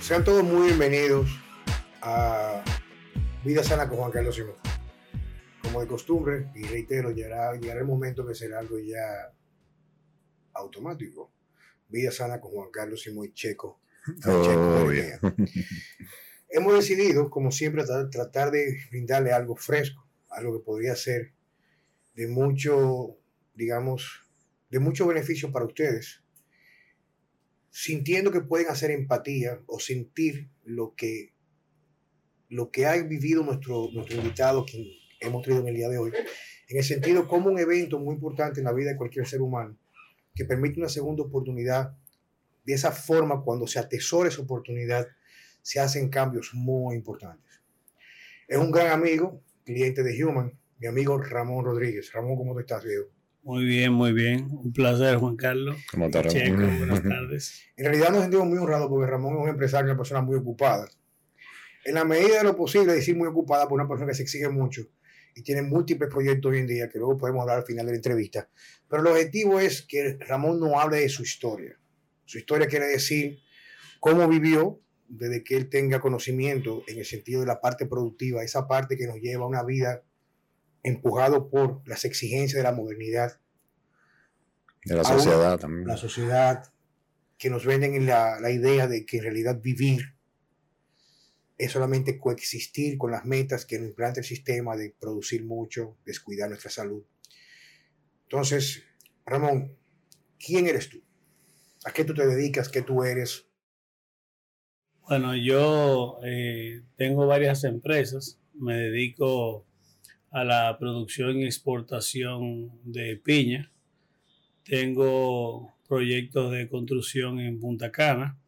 Sean todos muy bienvenidos a Vida Sana con Juan Carlos Simón. Como de costumbre, y reitero, llegará, llegará el momento que será algo ya automático. Vida Sana con Juan Carlos Simón Checo. Oh, Checo yeah. Hemos decidido, como siempre, tra- tratar de brindarle algo fresco, algo que podría ser de mucho, digamos, de mucho beneficio para ustedes, sintiendo que pueden hacer empatía o sentir lo que, lo que ha vivido nuestro, nuestro invitado, quien hemos traído en el día de hoy, en el sentido como un evento muy importante en la vida de cualquier ser humano, que permite una segunda oportunidad. De esa forma, cuando se atesora esa oportunidad, se hacen cambios muy importantes. Es un gran amigo, cliente de Human, mi amigo Ramón Rodríguez. Ramón, ¿cómo te estás, viejo? Muy bien, muy bien. Un placer, Juan Carlos. ¿Cómo está, Ramón? Checo, buenas tardes. En realidad nos sentimos muy honrados porque Ramón es un empresario, una persona muy ocupada. En la medida de lo posible, decir muy ocupada por una persona que se exige mucho y tiene múltiples proyectos hoy en día que luego podemos hablar al final de la entrevista. Pero el objetivo es que Ramón no hable de su historia. Su historia quiere decir cómo vivió desde que él tenga conocimiento en el sentido de la parte productiva, esa parte que nos lleva a una vida empujado por las exigencias de la modernidad, De la sociedad también. la sociedad, que nos venden en la, la idea de que en realidad vivir es solamente coexistir con las metas que nos implanta el sistema de producir mucho, descuidar nuestra salud. Entonces, Ramón, ¿quién eres tú? ¿A qué tú te dedicas? ¿Qué tú eres? Bueno, yo eh, tengo varias empresas. Me dedico a la producción y exportación de piña. Tengo proyectos de construcción en Punta Cana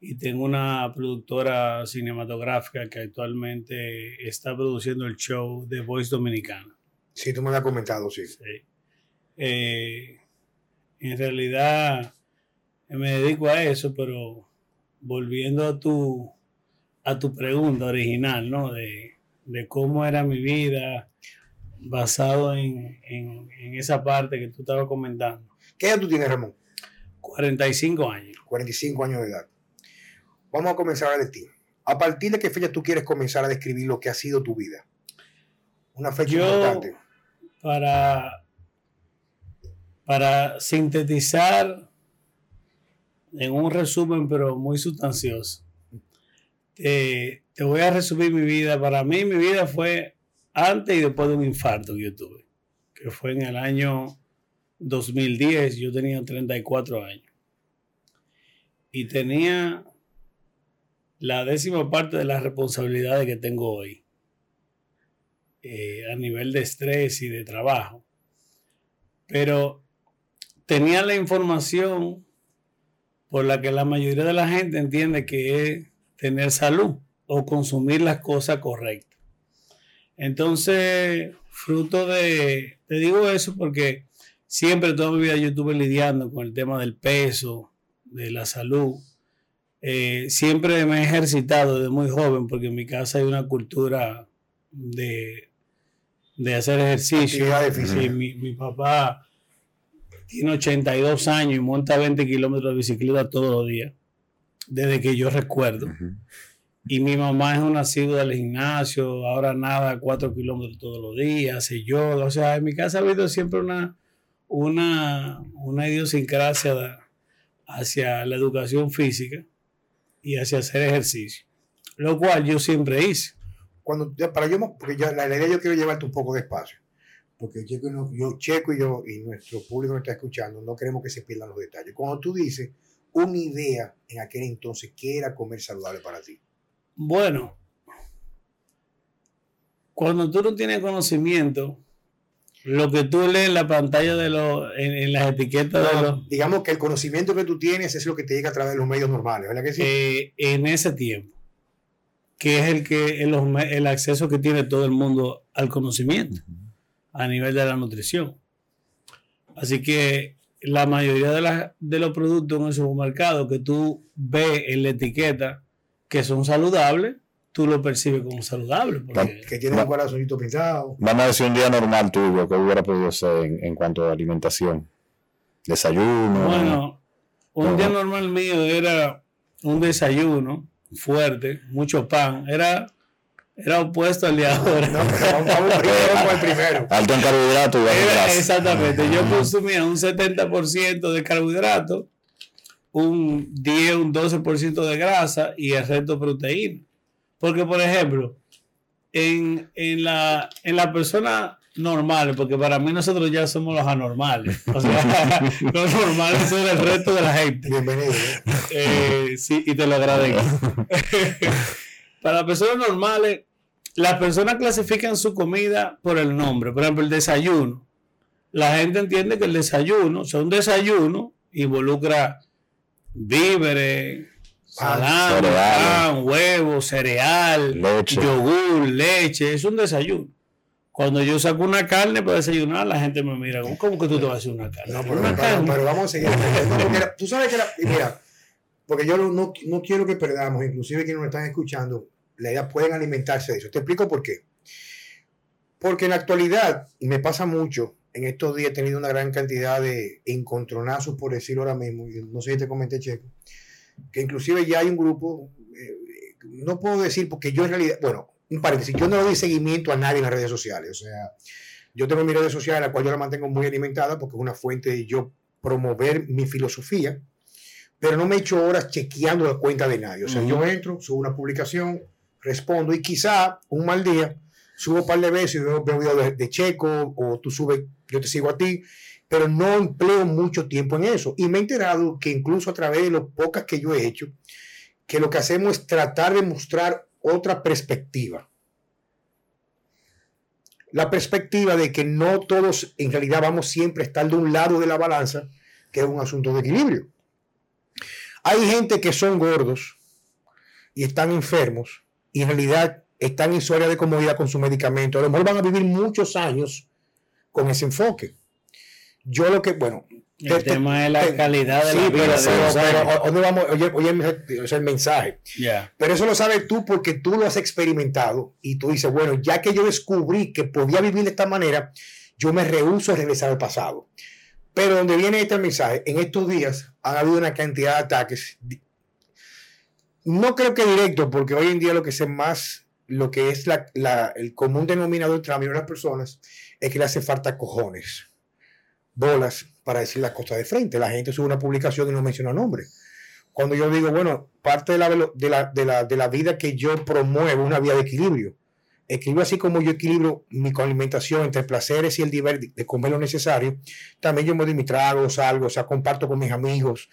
y tengo una productora cinematográfica que actualmente está produciendo el show de Voice Dominicana. Sí, tú me lo has comentado, sí. Sí. Eh, en realidad me dedico a eso, pero volviendo a tu, a tu pregunta original, ¿no? De, de cómo era mi vida basado en, en- en esa parte que tú estabas comentando. ¿Qué edad tú tienes, Ramón? 45 años. 45 años de edad. Vamos a comenzar a ti. ¿A partir de qué fecha tú quieres comenzar a describir lo que ha sido tu vida? Una fecha Yo- importante. para, para sintetizar en un resumen, pero muy sustancioso. Te, te voy a resumir mi vida. Para mí, mi vida fue antes y después de un infarto que yo tuve, que fue en el año 2010. Yo tenía 34 años y tenía la décima parte de las responsabilidades que tengo hoy eh, a nivel de estrés y de trabajo. Pero tenía la información por la que la mayoría de la gente entiende que es tener salud o consumir las cosas correctas. Entonces, fruto de, te digo eso porque siempre toda mi vida yo estuve lidiando con el tema del peso, de la salud. Eh, siempre me he ejercitado desde muy joven porque en mi casa hay una cultura de, de hacer ejercicio. Sí, mi, mi papá tiene 82 años y monta 20 kilómetros de bicicleta todos los días, desde que yo recuerdo. Y mi mamá es una asidua del gimnasio, ahora nada 4 kilómetros todos los días, hace yoga. O sea, en mi casa ha habido siempre una, una, una idiosincrasia de- hacia la educación física y hacia hacer ejercicio, lo cual yo siempre hice. cuando ya, para yo porque ya la, la idea yo quiero llevarte un poco despacio porque Checo y, no- yo, Checo y yo y nuestro público que está escuchando no queremos que se pierdan los detalles cuando tú dices una idea en aquel entonces que era comer saludable para ti Bueno, cuando tú no tienes conocimiento, lo que tú lees en la pantalla de los, en, en las etiquetas de los, digamos que el conocimiento que tú tienes es lo que te llega a través de los medios normales ¿verdad que sí? eh, en ese tiempo, que es el que el, el acceso que tiene todo el mundo al conocimiento a nivel de la nutrición. Así que la mayoría de, las- de los productos en el supermercado que tú ves en la etiqueta que son saludables, tú lo percibes como saludable. porque- que tiene un corazoncito pintado Vamos a decir un día normal tuyo, que hubiera podido ser en, en cuanto a alimentación. Desayuno. Bueno, un día normal mío era un desayuno fuerte, mucho pan. Era, era opuesto al de ahora. No, pero vamos, vamos primero con el primero. Alto en Era- grasa. exactamente. Yo consumía un 70% de carbohidratos, un 10, un 12% de grasa y el resto proteína. Porque, por ejemplo, en, en la, en la persona normal, porque para mí nosotros ya somos los anormales. O sea, los normales son el resto de la gente. Bienvenido. ¿eh? Eh, sí, y te lo agradezco. Para las personas normales, las personas clasifican su comida por el nombre. Por ejemplo, el desayuno. La gente entiende que el desayuno, o sea, un desayuno involucra víveres, Pan, salami, pan, huevo, cereal, Leche. yogur, leche. Es un desayuno. Cuando yo saco una carne para desayunar, la gente me mira, ¿cómo, que tú te vas a hacer una carne? No, pero, una pero- carne. pero vamos a seguir. Tú sabes que la- mira, porque yo no, no, quiero que perdamos, inclusive quienes nos están escuchando, la idea pueden alimentarse de eso. Te explico por qué. Porque en la actualidad, me pasa mucho, en estos días he tenido una gran cantidad de encontronazos, por decirlo ahora mismo, y no sé si te comenté, Checo, que inclusive ya hay un grupo, eh, no puedo decir porque yo en realidad, bueno, un paréntesis, yo no doy seguimiento a nadie en las redes sociales, o sea, yo tengo mi redes sociales, la cual yo la mantengo muy alimentada porque es una fuente de yo promover mi filosofía, pero no me echo horas chequeando la cuenta de nadie. O sea, yo entro, subo una publicación, respondo y quizá un mal día subo un par de veces y veo, veo video de, de Checo o tú subes, yo te sigo a ti, pero no empleo mucho tiempo en eso. Y me he enterado que incluso a través de los pocas que yo he hecho, que lo que hacemos es tratar de mostrar otra perspectiva. La perspectiva de que no todos en realidad vamos siempre a estar de un lado de la balanza, que es un asunto de equilibrio. Hay gente que son gordos y están enfermos y en realidad están en su área de comodidad con su medicamento. A lo mejor van a vivir muchos años con ese enfoque. Yo lo que, bueno, El te- te- tema es la te- calidad de sí, la vida. de pero- los pero, años. ¿a dónde vamos? Oye, oye, sea, el mensaje. Ya. Pero eso lo sabes tú porque tú lo has experimentado y tú dices, bueno, ya que yo descubrí que podía vivir de esta manera, yo me rehúso a regresar al pasado. Pero donde viene este mensaje, en estos días han habido una cantidad de ataques. No creo que directo, porque hoy en día lo que es más, lo que es el común denominador entre la de las personas es que le hace falta cojones, bolas para decir las cosas de frente. La gente sube una publicación y no menciona nombre cuando yo digo, bueno, parte de la, de la, de la, de la vida que yo promuevo, una vida de equilibrio. Equilibrio así como yo equilibro mi alimentación entre placeres y el deber de, comer lo necesario, también yo me doy mi trago, salgo, o sea, comparto con mis amigos.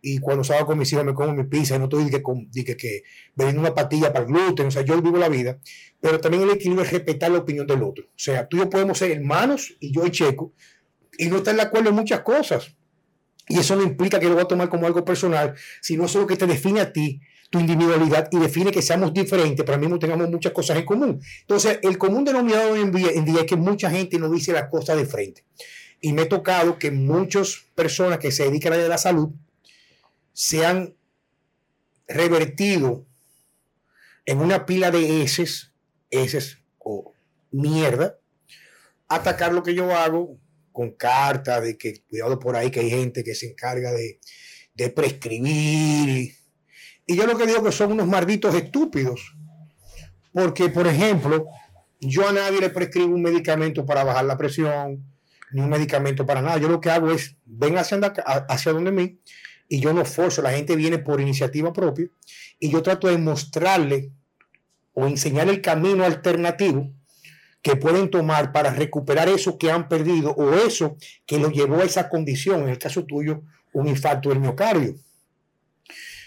Y cuando salgo con mis hijos me como mi pizza y no estoy que, que, que bebiendo una patilla para el gluten, o sea, yo vivo la vida. Pero también el equilibrio es respetar la opinión del otro. O sea, tú y yo podemos ser hermanos y yo y Checo y no estar de acuerdo en muchas cosas. Y eso no implica que lo voy a tomar como algo personal, sino eso es lo que te define a ti, tu individualidad, y define que seamos diferentes, pero al mismo tengamos muchas cosas en común. Entonces, el común denominador hoy en día, es que mucha gente no dice las cosas de frente. Y me he tocado que muchas personas que se dedican a la salud se han revertido en una pila de heces, heces o mierda, atacar lo que yo hago con cartas de que cuidado por ahí que hay gente que se encarga de prescribir. Y yo lo que digo que son unos malditos estúpidos. Porque, por ejemplo, yo a nadie le prescribo un medicamento para bajar la presión, ni un medicamento para nada. Yo lo que hago es, ven hacia, hacia donde mí, y yo no forzo, la gente viene por iniciativa propia, y yo trato de mostrarle o enseñar el camino alternativo que pueden tomar para recuperar eso que han perdido o eso que lo llevó a esa condición, en el caso tuyo, un infarto del miocardio.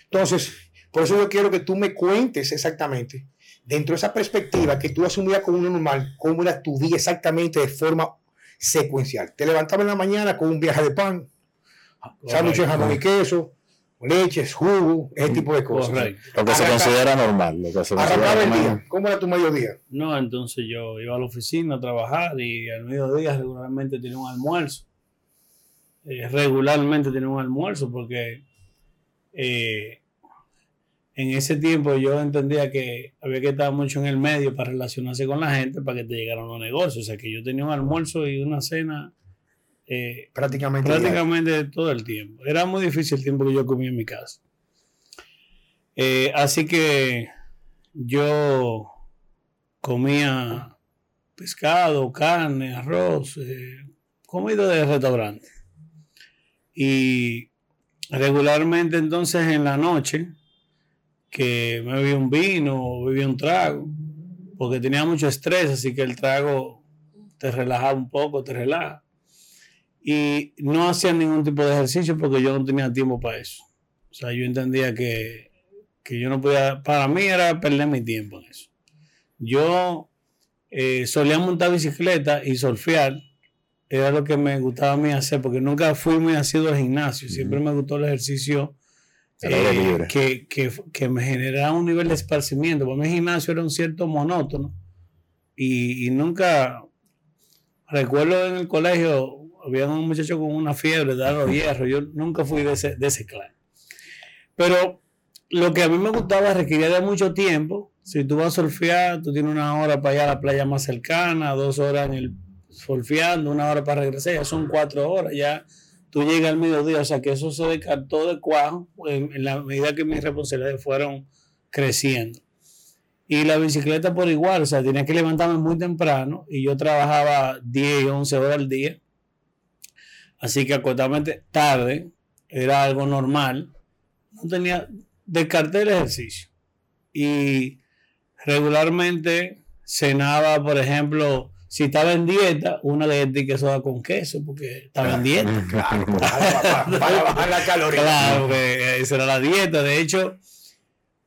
Entonces, por eso yo quiero que tú me cuentes exactamente, dentro de esa perspectiva, que tú asumías como uno normal, cómo era tu día exactamente de forma secuencial. Te levantabas en la mañana con un viaje de pan, sándwiches, jamón y queso, leches, jugo, ese tipo de cosas. Correcto. Lo que se considera normal. Lo que se considera el normal. día. ¿Cómo era tu mediodía? No, entonces yo iba a la oficina a trabajar y al mediodía regularmente tenía un almuerzo. Eh, regularmente tenía un almuerzo porque eh, en ese tiempo yo entendía que había que estar mucho en el medio para relacionarse con la gente para que te llegaran los negocios. O sea que yo tenía un almuerzo y una cena eh, Prácticamente. prácticamente todo el tiempo. Era muy difícil el tiempo que yo comía en mi casa. Eh, así que yo comía pescado, carne, arroz, eh, comida de restaurante. Y regularmente entonces en la noche, que me bebía un vino o bebía un trago, porque tenía mucho estrés, así que el trago te relajaba un poco, te relaja. Y no hacía ningún tipo de ejercicio porque yo no tenía tiempo para eso. O sea, yo entendía que, que yo no podía, para mí era perder mi tiempo en eso. Yo eh, solía montar bicicleta y surfear, era lo que me gustaba a mí hacer, porque nunca fui muy asiduo al gimnasio, siempre me gustó el ejercicio eh, que, que, que, me generaba un nivel de esparcimiento, porque mi gimnasio era un cierto monótono y, y nunca, recuerdo en el colegio, había un muchacho con una fiebre de los hierro, yo nunca fui de ese, de ese clan. Pero lo que a mí me gustaba requería de mucho tiempo. Si tú vas a surfear, tú tienes una hora para ir a la playa más cercana, dos horas en el surfeando, una hora para regresar, ya son cuatro horas, ya tú llegas al mediodía, o sea que eso se descartó de cuajo en, la medida que mis responsabilidades fueron creciendo. Y la bicicleta por igual, o sea, tenía que levantarme muy temprano y yo trabajaba 10 y 11 horas al día. Así que acostarme tarde era algo normal. No tenía, descarté el ejercicio. Y regularmente cenaba, por ejemplo, si estaba en dieta, una que soda con queso, porque estaba en dieta. Claro, para, bajar la caloría. Claro, que esa era la dieta. De hecho,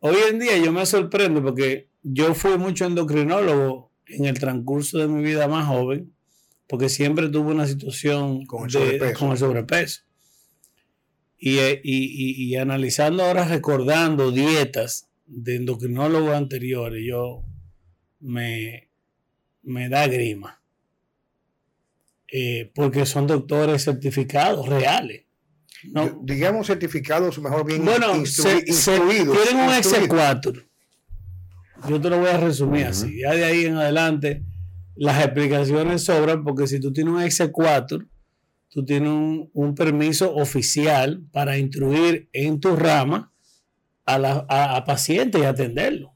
hoy en día yo me sorprendo porque yo fui mucho endocrinólogo en el transcurso de mi vida más joven, porque siempre tuve una situación con el sobrepeso. Con el sobrepeso. Y, y, y, y, analizando ahora, recordando dietas de endocrinólogos anteriores, yo me, me da grima. Eh, porque son doctores certificados, reales. ¿no? digamos certificados, mejor bien bueno, se, instruidos. Se, tienen un X4. Yo te lo voy a resumir uh -huh. así. Ya de ahí en adelante, las explicaciones sobran porque si tú tienes un X4, tú tienes un, un, permiso oficial para instruir en tu rama a, la, a, a pacientes y atenderlo.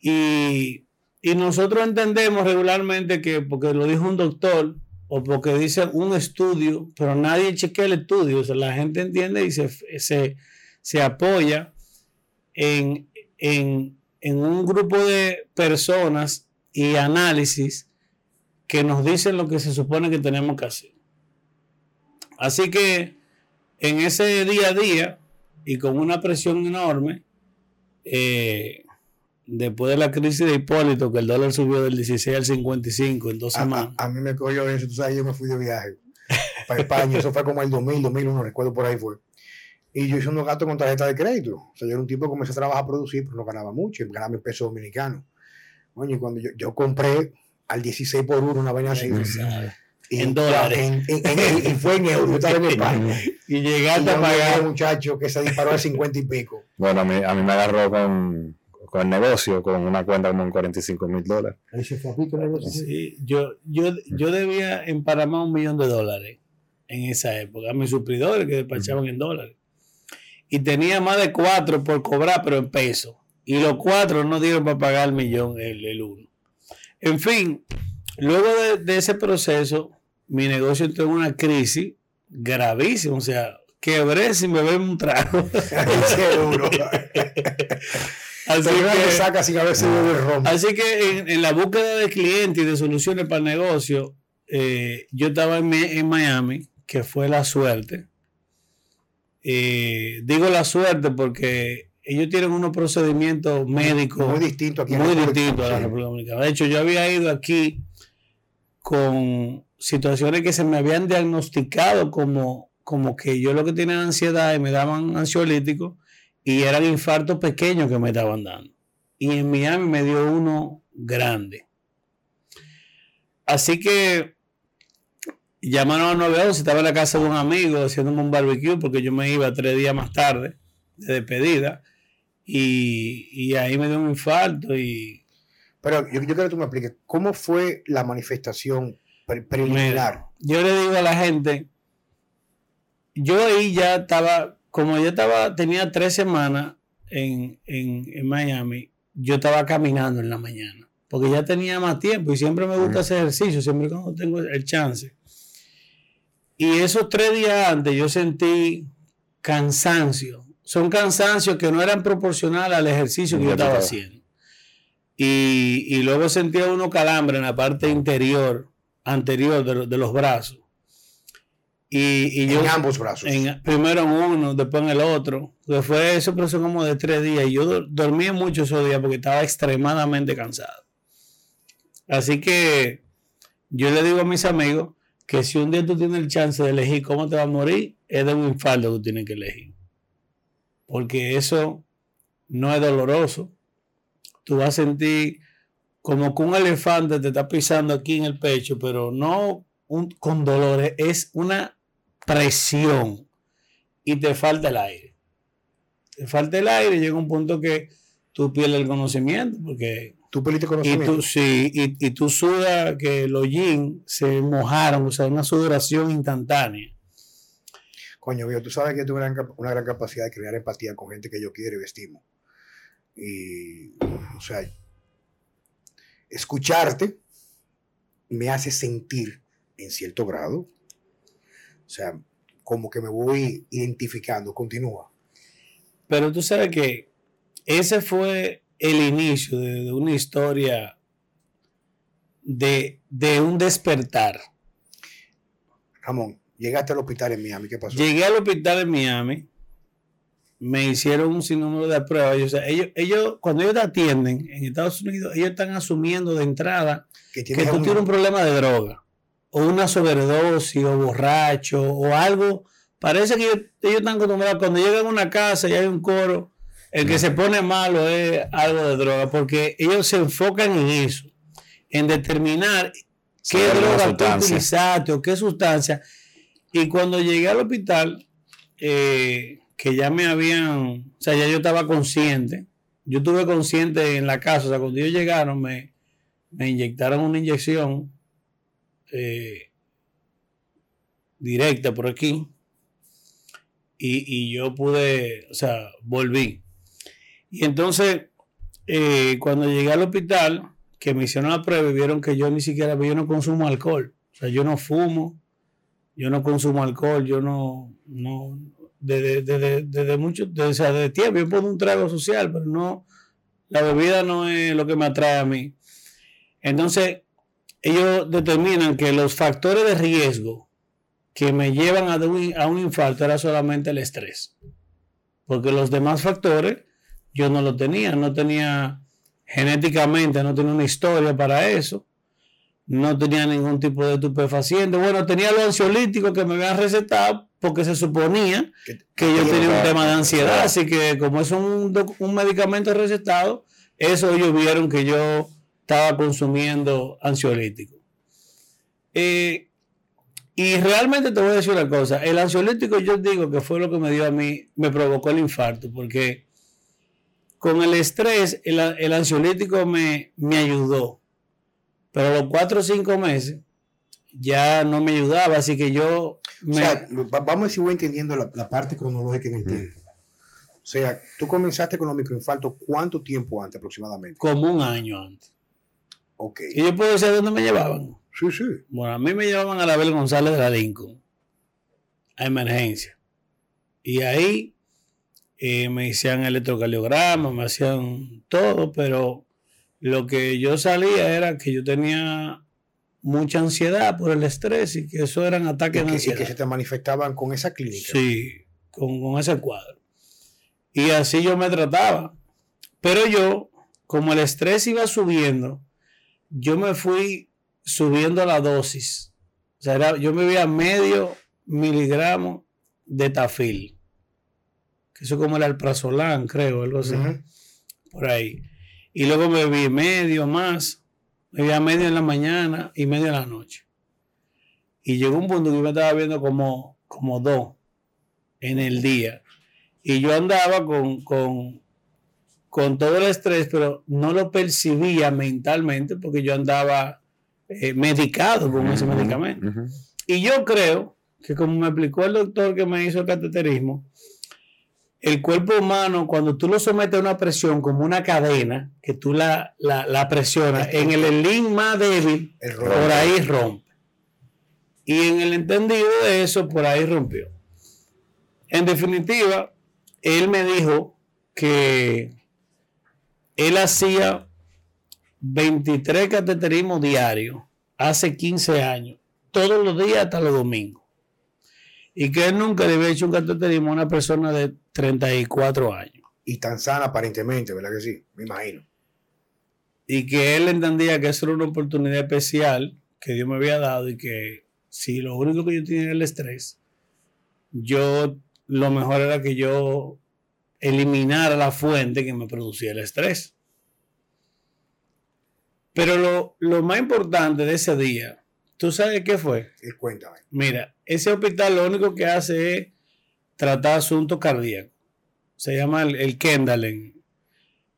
Y, y, nosotros entendemos regularmente que porque lo dijo un doctor o porque dice un estudio, pero nadie chequea el estudio, o sea, la gente entiende y se, se, se apoya en, en, en un grupo de personas y análisis que nos dicen lo que se supone que tenemos que hacer. Así que en ese día a día y con una presión enorme, eh, después de la crisis de Hipólito, que el dólar subió del 16 al 55 en dos semanas. A, a, mí me cogió eso, tú sabes, yo me fui de viaje para España, eso fue como el 2000, 2001, recuerdo por ahí fue. Y yo hice unos gastos con tarjeta de crédito. O sea, yo era un tipo que comencé a trabajar a producir, pero no ganaba mucho, ganaba en pesos dominicanos. Bueno, y cuando yo, yo compré al 16 por 1 una vaina así. Y, en dólares. En, en, en, y fue en euros, yo estaba en España. y llegaste a pagar. un muchacho que se disparó a 50 y pico. Bueno, a mí, a mí me agarró con, con el negocio, con una cuenta como en 45 mil dólares. Ahí se fue a pico el negocio. Sí, yo, yo, yo debía en Panamá un millón de dólares en esa época. A mis supridores que despachaban uh -huh. en dólares. Y tenía más de cuatro por cobrar, pero en pesos. Y los cuatro no dieron para pagar el millón, el, el uno. En fin, luego de, de ese proceso, mi negocio entró en una crisis gravísima. O sea, quebré sin beber un trago. así que, saca sin haberse no. así que en, en, la búsqueda de clientes y de soluciones para el negocio, eh, yo estaba en, en, Miami, que fue la suerte. Eh, digo la suerte porque ellos tienen unos procedimientos médicos muy distintos aquí muy distintos a la República Dominicana. De hecho, yo había ido aquí con situaciones que se me habían diagnosticado como, como que yo lo que tenía ansiedad y me daban ansiolíticos y eran infartos pequeños que me estaban dando. Y en Miami me dio uno grande. Así que llamaron a 911, estaba en la casa de un amigo haciéndome un barbecue porque yo me iba tres días más tarde de despedida y, y ahí me dio un infarto y... Pero yo, yo quiero que tú me expliques, ¿cómo fue la manifestación preliminar? Yo le digo a la gente, yo ahí ya estaba, como yo estaba, tenía tres semanas en, en, en Miami, yo estaba caminando en la mañana, porque ya tenía más tiempo y siempre me gusta hacer ejercicio, siempre cuando tengo el chance. Y esos tres días antes yo sentí cansancio. Son cansancios que no eran proporcionales al ejercicio que yo estaba haciendo. Y, y luego sentía uno calambre en la parte interior, anterior de, de los brazos. Y, y yo, en ambos brazos. en- primero en uno, después en el otro. Que fue eso, pero como de tres días. Y yo do- dormí mucho esos días porque estaba extremadamente cansado. Así que yo le digo a mis amigos que si un día tú tienes el chance de elegir cómo te vas a morir, es de un infarto que tú tienes que elegir. Porque eso no es doloroso. Tú vas a sentir como que un elefante te está pisando aquí en el pecho, pero no un- con dolores, es una presión y te falta el aire. Te falta el aire y llega un punto que tú pierdes el conocimiento porque Tú perdiste y conocimiento. tú, sí, y, y tú sudas que los jeans se mojaron, o sea, una sudoración instantánea. Coño, viejo, tú sabes que yo tengo una gran, cap- una gran capacidad de crear empatía con gente que yo quiero y estimo. Y, o sea, escucharte me hace sentir en cierto grado, o sea, como que me voy identificando, continúa. Pero tú sabes que ese fue el inicio de, de una historia de, de un despertar. Ramón, llegaste al hospital en Miami, ¿qué pasó? Llegué al hospital en Miami, me hicieron un sinnúmero de pruebas. o sea, ellos, ellos, cuando ellos te atienden en Estados Unidos, ellos están asumiendo de entrada que tú un- tienes un problema de droga, o una sobredosis, o borracho, o algo. Parece que ellos, ellos están acostumbrados, cuando llegan a una casa y hay un coro, el que se pone malo es algo de droga, porque ellos se enfocan en eso, en determinar qué droga tú utilizaste o qué sustancia. Y cuando llegué al hospital, eh, que ya me habían, o sea, ya yo estaba consciente, yo estuve consciente en la casa, o sea, cuando ellos llegaron me, me inyectaron una inyección eh, directa por aquí y, y yo pude, o sea, volví. Y entonces, eh, cuando llegué al hospital, que me hicieron la prueba vieron que yo ni siquiera, yo no consumo alcohol, o sea, yo no fumo, yo no consumo alcohol, yo no, no, desde, desde, desde mucho, o sea, desde tiempo, yo pongo un trago social, pero no, la bebida no es lo que me atrae a mí. Entonces, ellos determinan que los factores de riesgo que me llevan a un, a un infarto era solamente el estrés. Porque los demás factores yo no lo tenía, no tenía genéticamente, no tenía una historia para eso, no tenía ningún tipo de estupefaciente. Bueno, tenía los ansiolíticos que me habían recetado porque se suponía que- yo tenía un tema de ansiedad, así que como es un, un medicamento recetado, eso ellos vieron que yo estaba consumiendo ansiolítico. Eh, y realmente te voy a decir una cosa, el ansiolítico yo digo que fue lo que me dio a mí, me provocó el infarto, porque con el estrés el, el ansiolítico me, me ayudó, pero a los cuatro o cinco meses ya no me ayudaba, así que yo O sea, va- vamos a ver si voy entendiendo la, la parte cronológica en el tiempo. O sea, tú comenzaste con los microinfartos, ¿cuánto tiempo antes aproximadamente? como un año antes. Y yo puedo decir dónde me llevaban. Sí, sí. Bueno, a mí me llevaban a la Abel González de la Lincoln a emergencia. Y ahí eh, me hacían electrocardiograma, me hacían todo, pero lo que yo salía era que yo tenía mucha ansiedad por el estrés y que eso eran ataques de que, y que se te manifestaban con esa clínica. Sí, con, con ese cuadro. Y así yo me trataba. Pero yo, como el estrés iba subiendo, yo me fui subiendo la dosis. O sea, era- yo me veía medio miligramo de tafil. Que eso como el alprazolam, creo, algo así. Por ahí. Y luego me vi medio más. Me veía medio en la mañana y medio en la noche. Y llegó un punto que yo me estaba viendo como, como dos en el día. Y yo andaba con, con, con todo el estrés, pero no lo percibía mentalmente porque yo andaba eh, medicado con ese medicamento. Y yo creo que como me explicó el doctor que me hizo el cateterismo, el cuerpo humano, cuando tú lo sometes a una presión como una cadena, que tú la, la, la presionas, en el link más débil, El por ahí rompe. Y en el entendido de eso, por ahí rompió. En definitiva, él me dijo que él hacía 23 cateterismos diarios hace 15 años, todos los días hasta los domingos. Y que él nunca le había hecho un cateterismo a una persona de 34 años. Y tan sana aparentemente, ¿verdad que sí? Me imagino. Y que él entendía que eso era una oportunidad especial que Dios me había dado y que si lo único que yo tenía era el estrés, yo lo mejor era que yo eliminara la fuente que me producía el estrés. Pero lo, lo más importante de ese día, ¿tú sabes qué fue? Y cuéntame. Mira, ese hospital lo único que hace es tratar asuntos cardíacos. Se llama el, el Kendall en,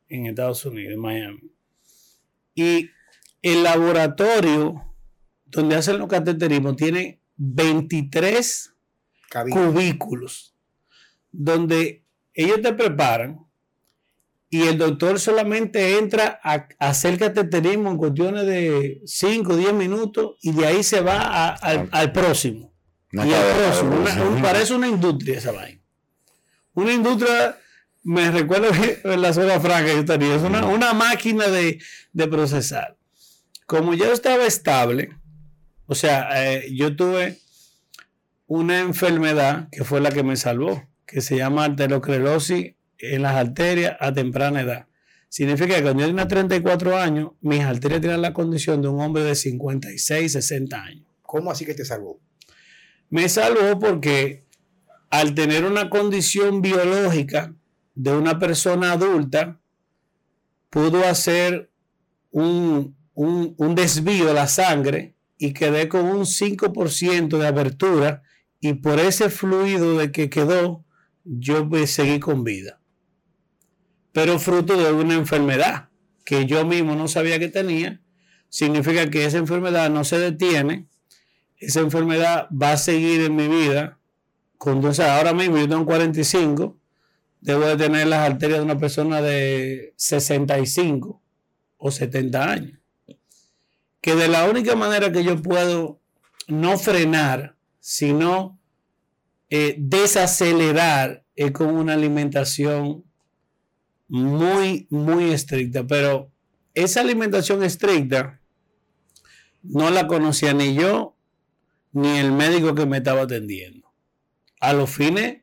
en Estados Unidos, en Miami. Y el laboratorio donde hacen los cateterismos tiene 23 Cabi- cubículos donde ellos te preparan y el doctor solamente entra a, hacer cateterismo en cuestiones de 5 o 10 minutos y de ahí se va a- al, al próximo. Una y al próximo. Una- evolución. un- parece una industria esa vaina. Una industria, me recuerdo que en la zona franca yo tenía, es una, una máquina de, de procesar. Como yo estaba estable, o sea, eh, yo tuve una enfermedad que fue la que me salvó, que se llama arteriosclerosis en las arterias a temprana edad. Significa que cuando yo tenía 34 años, mis arterias tienen la condición de un hombre de 56, 60 años. ¿Cómo así que te salvó? Me salvó porque al tener una condición biológica de una persona adulta, pudo hacer un, un- un desvío de la sangre y quedé con un 5% de abertura y por ese fluido de que quedó, yo seguí con vida. Pero fruto de una enfermedad que yo mismo no sabía que tenía, significa que esa enfermedad no se detiene esa enfermedad va a seguir en mi vida. Con, o sea, ahora mismo yo tengo 45, debo de tener las arterias de una persona de 65 o 70 años. Que de la única manera que yo puedo no frenar, sino eh, desacelerar, es con una alimentación muy, muy estricta. Pero esa alimentación estricta no la conocía ni yo ni el médico que me estaba atendiendo. A los fines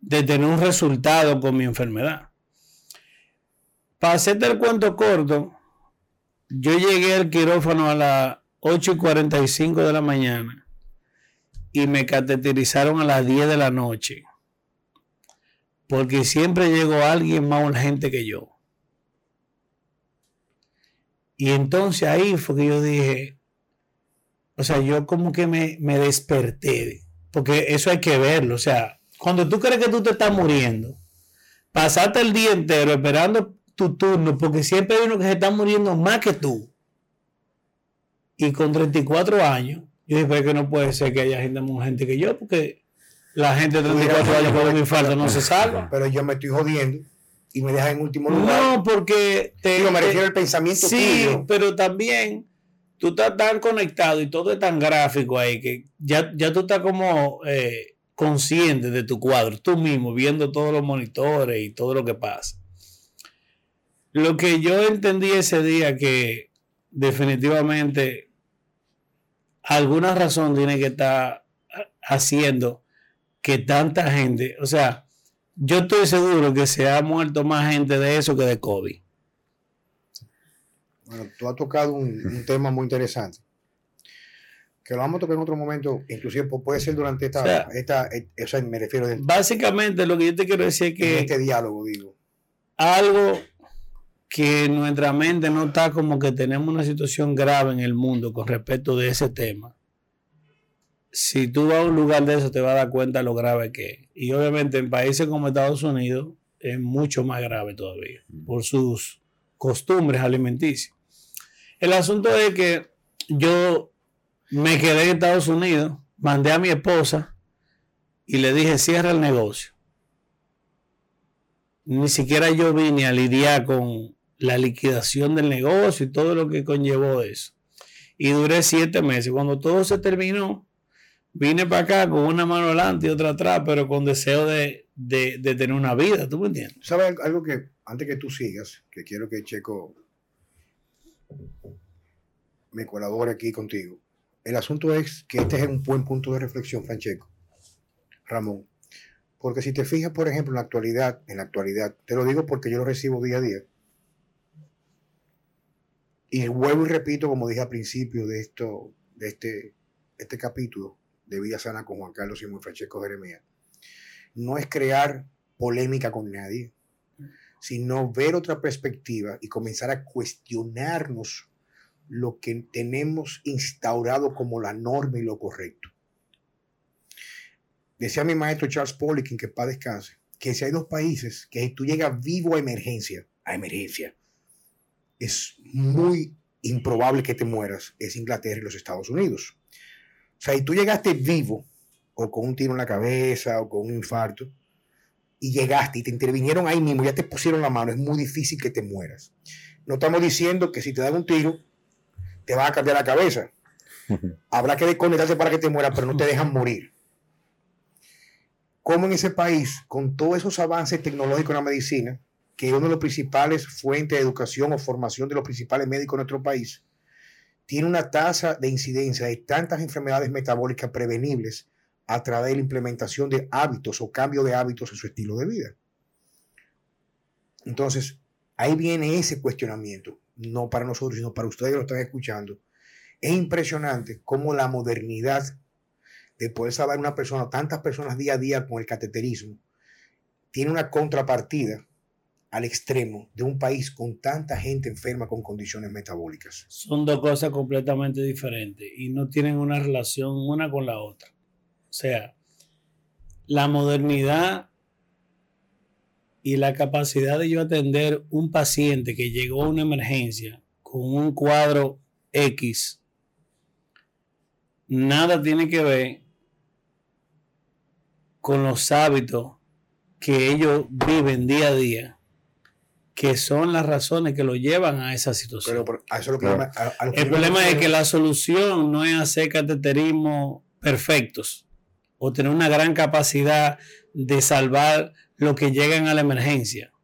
de tener un resultado con mi enfermedad. Para hacerte el cuento corto, yo llegué al quirófano a las 8 y 45 de la mañana y me cateterizaron a las 10 de la noche. Porque siempre llegó alguien más urgente que yo. Y entonces ahí fue que yo dije, o sea, yo como que me, me desperté, porque eso hay que verlo. O sea, cuando tú crees que tú te estás muriendo, pasaste el día entero esperando tu turno, porque siempre hay uno que se está muriendo más que tú. Y con 34 años, "Pero es que no puede ser que haya gente más gente que yo, porque la gente de 34 años con un infarto no se salva. Pero yo me estoy jodiendo y me dejan en último lugar. No, porque te, Digo, me refiero al pensamiento Sí, tuyo. pero también tú estás tan conectado y todo es tan gráfico ahí que ya, ya tú estás como eh, consciente de tu cuadro, tú mismo viendo todos los monitores y todo lo que pasa. Lo que yo entendí ese día que definitivamente alguna razón tiene que estar haciendo que tanta gente, o sea, yo estoy seguro que se ha muerto más gente de eso que de COVID. Bueno, tú has tocado un, un tema muy interesante. Que lo vamos a tocar en otro momento, inclusive pu- puede ser durante esta, O sea, esta eh, o sea, me refiero en, Básicamente lo que yo te quiero decir es en que este diálogo, digo. algo que nuestra mente no está como que tenemos una situación grave en el mundo con respecto de ese tema. Si tú vas a un lugar de eso te vas a dar cuenta lo grave que es. Y obviamente en países como Estados Unidos es mucho más grave todavía por sus costumbres alimenticias. El asunto es que yo me quedé en Estados Unidos, mandé a mi esposa y le dije cierra el negocio. ni siquiera yo vine a lidiar con la liquidación del negocio y todo lo que conllevó eso. Y duré siete meses. Cuando todo se terminó, vine para acá con una mano adelante y otra atrás, pero con deseo de, de, tener una vida, ¿tú me entiendes? ¿Sabes algo que, antes que tú sigas, que quiero que Checo me colabore aquí contigo? El asunto es que este es un buen punto de reflexión, Francesco, Ramón. Porque si te fijas, por ejemplo, en la actualidad, en la actualidad, te lo digo porque yo lo recibo día a día. Y vuelvo y repito, como dije al principio de esto, de este, este capítulo de Vida Sana con Juan Carlos y muy Francesco Jeremías, no es crear polémica con nadie, sino ver otra perspectiva y comenzar a cuestionarnos lo que tenemos instaurado como la norma y lo correcto. Decía mi maestro Charles Poliquin, que para descanse, que si hay dos países que si tú llegas vivo a emergencia, a emergencia, es muy improbable que te mueras, es Inglaterra y los Estados Unidos. O sea, si tú llegaste vivo, o con un tiro en la cabeza, o con un infarto, y llegaste y te intervinieron ahí mismo, ya te pusieron la mano, es muy difícil que te mueras. No estamos diciendo que si te dan un tiro, te va a cambiar la cabeza. Habrá que desconectarse para que te mueras, pero no te dejan morir. Como en ese país, con todos esos avances tecnológicos en la medicina, que es una de las principales fuentes de educación o formación de los principales médicos en nuestro país, tiene una tasa de incidencia de tantas enfermedades metabólicas prevenibles a través de la implementación de hábitos o cambio de hábitos en su estilo de vida. Entonces, ahí viene ese cuestionamiento, no para nosotros, sino para ustedes que lo están escuchando. Es impresionante cómo la modernidad de poder salvar una persona, tantas personas día a día con el cateterismo, tiene una contrapartida al extremo de un país con tanta gente enferma con condiciones metabólicas. Son dos cosas completamente diferentes y no tienen una relación una con la otra. O sea, la modernidad y la capacidad de yo atender un paciente que llegó a una emergencia con un cuadro X, nada tiene que ver con los hábitos que ellos viven día a día que son las razones que lo llevan a esa situación. Pero, a eso lo que no. a, a lo que El problema es que la solución no es hacer cateterismo perfectos o tener una gran capacidad de salvar lo que llegan a la emergencia.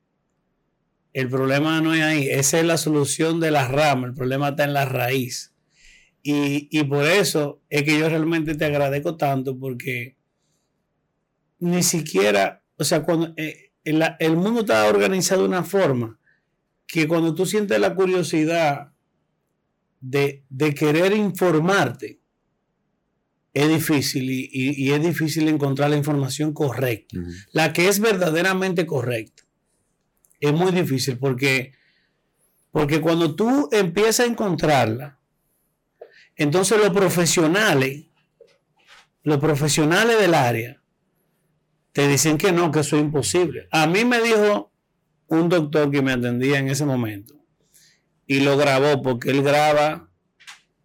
El problema no es ahí, esa es la solución de la rama, el problema está en la raíz. Y, y por eso es que yo realmente te agradezco tanto porque ni siquiera, o sea, cuando eh, el, el mundo está organizado de una forma que cuando tú sientes la curiosidad de, de querer informarte, es difícil y, y- y es difícil encontrar la información correcta, la que es verdaderamente correcta. Es muy difícil porque, porque cuando tú empiezas a encontrarla, entonces los profesionales, los profesionales del área, te dicen que no, que eso es imposible. A mí me dijo un doctor que me atendía en ese momento y lo grabó porque él graba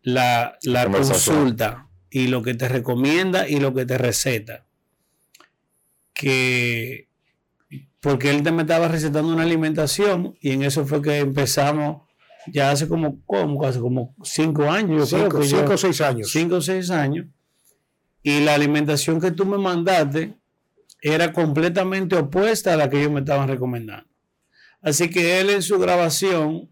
la, la consulta y lo que te recomienda y lo que te receta. Que porque él te me estaba recetando una alimentación y en eso fue que empezamos ya hace como, como, hace como cinco años, yo creo cinco, que yo- cinco o seis años. cinco o seis años, y la alimentación que tú me mandaste era completamente opuesta a la que ellos me estaban recomendando. Así que él en su grabación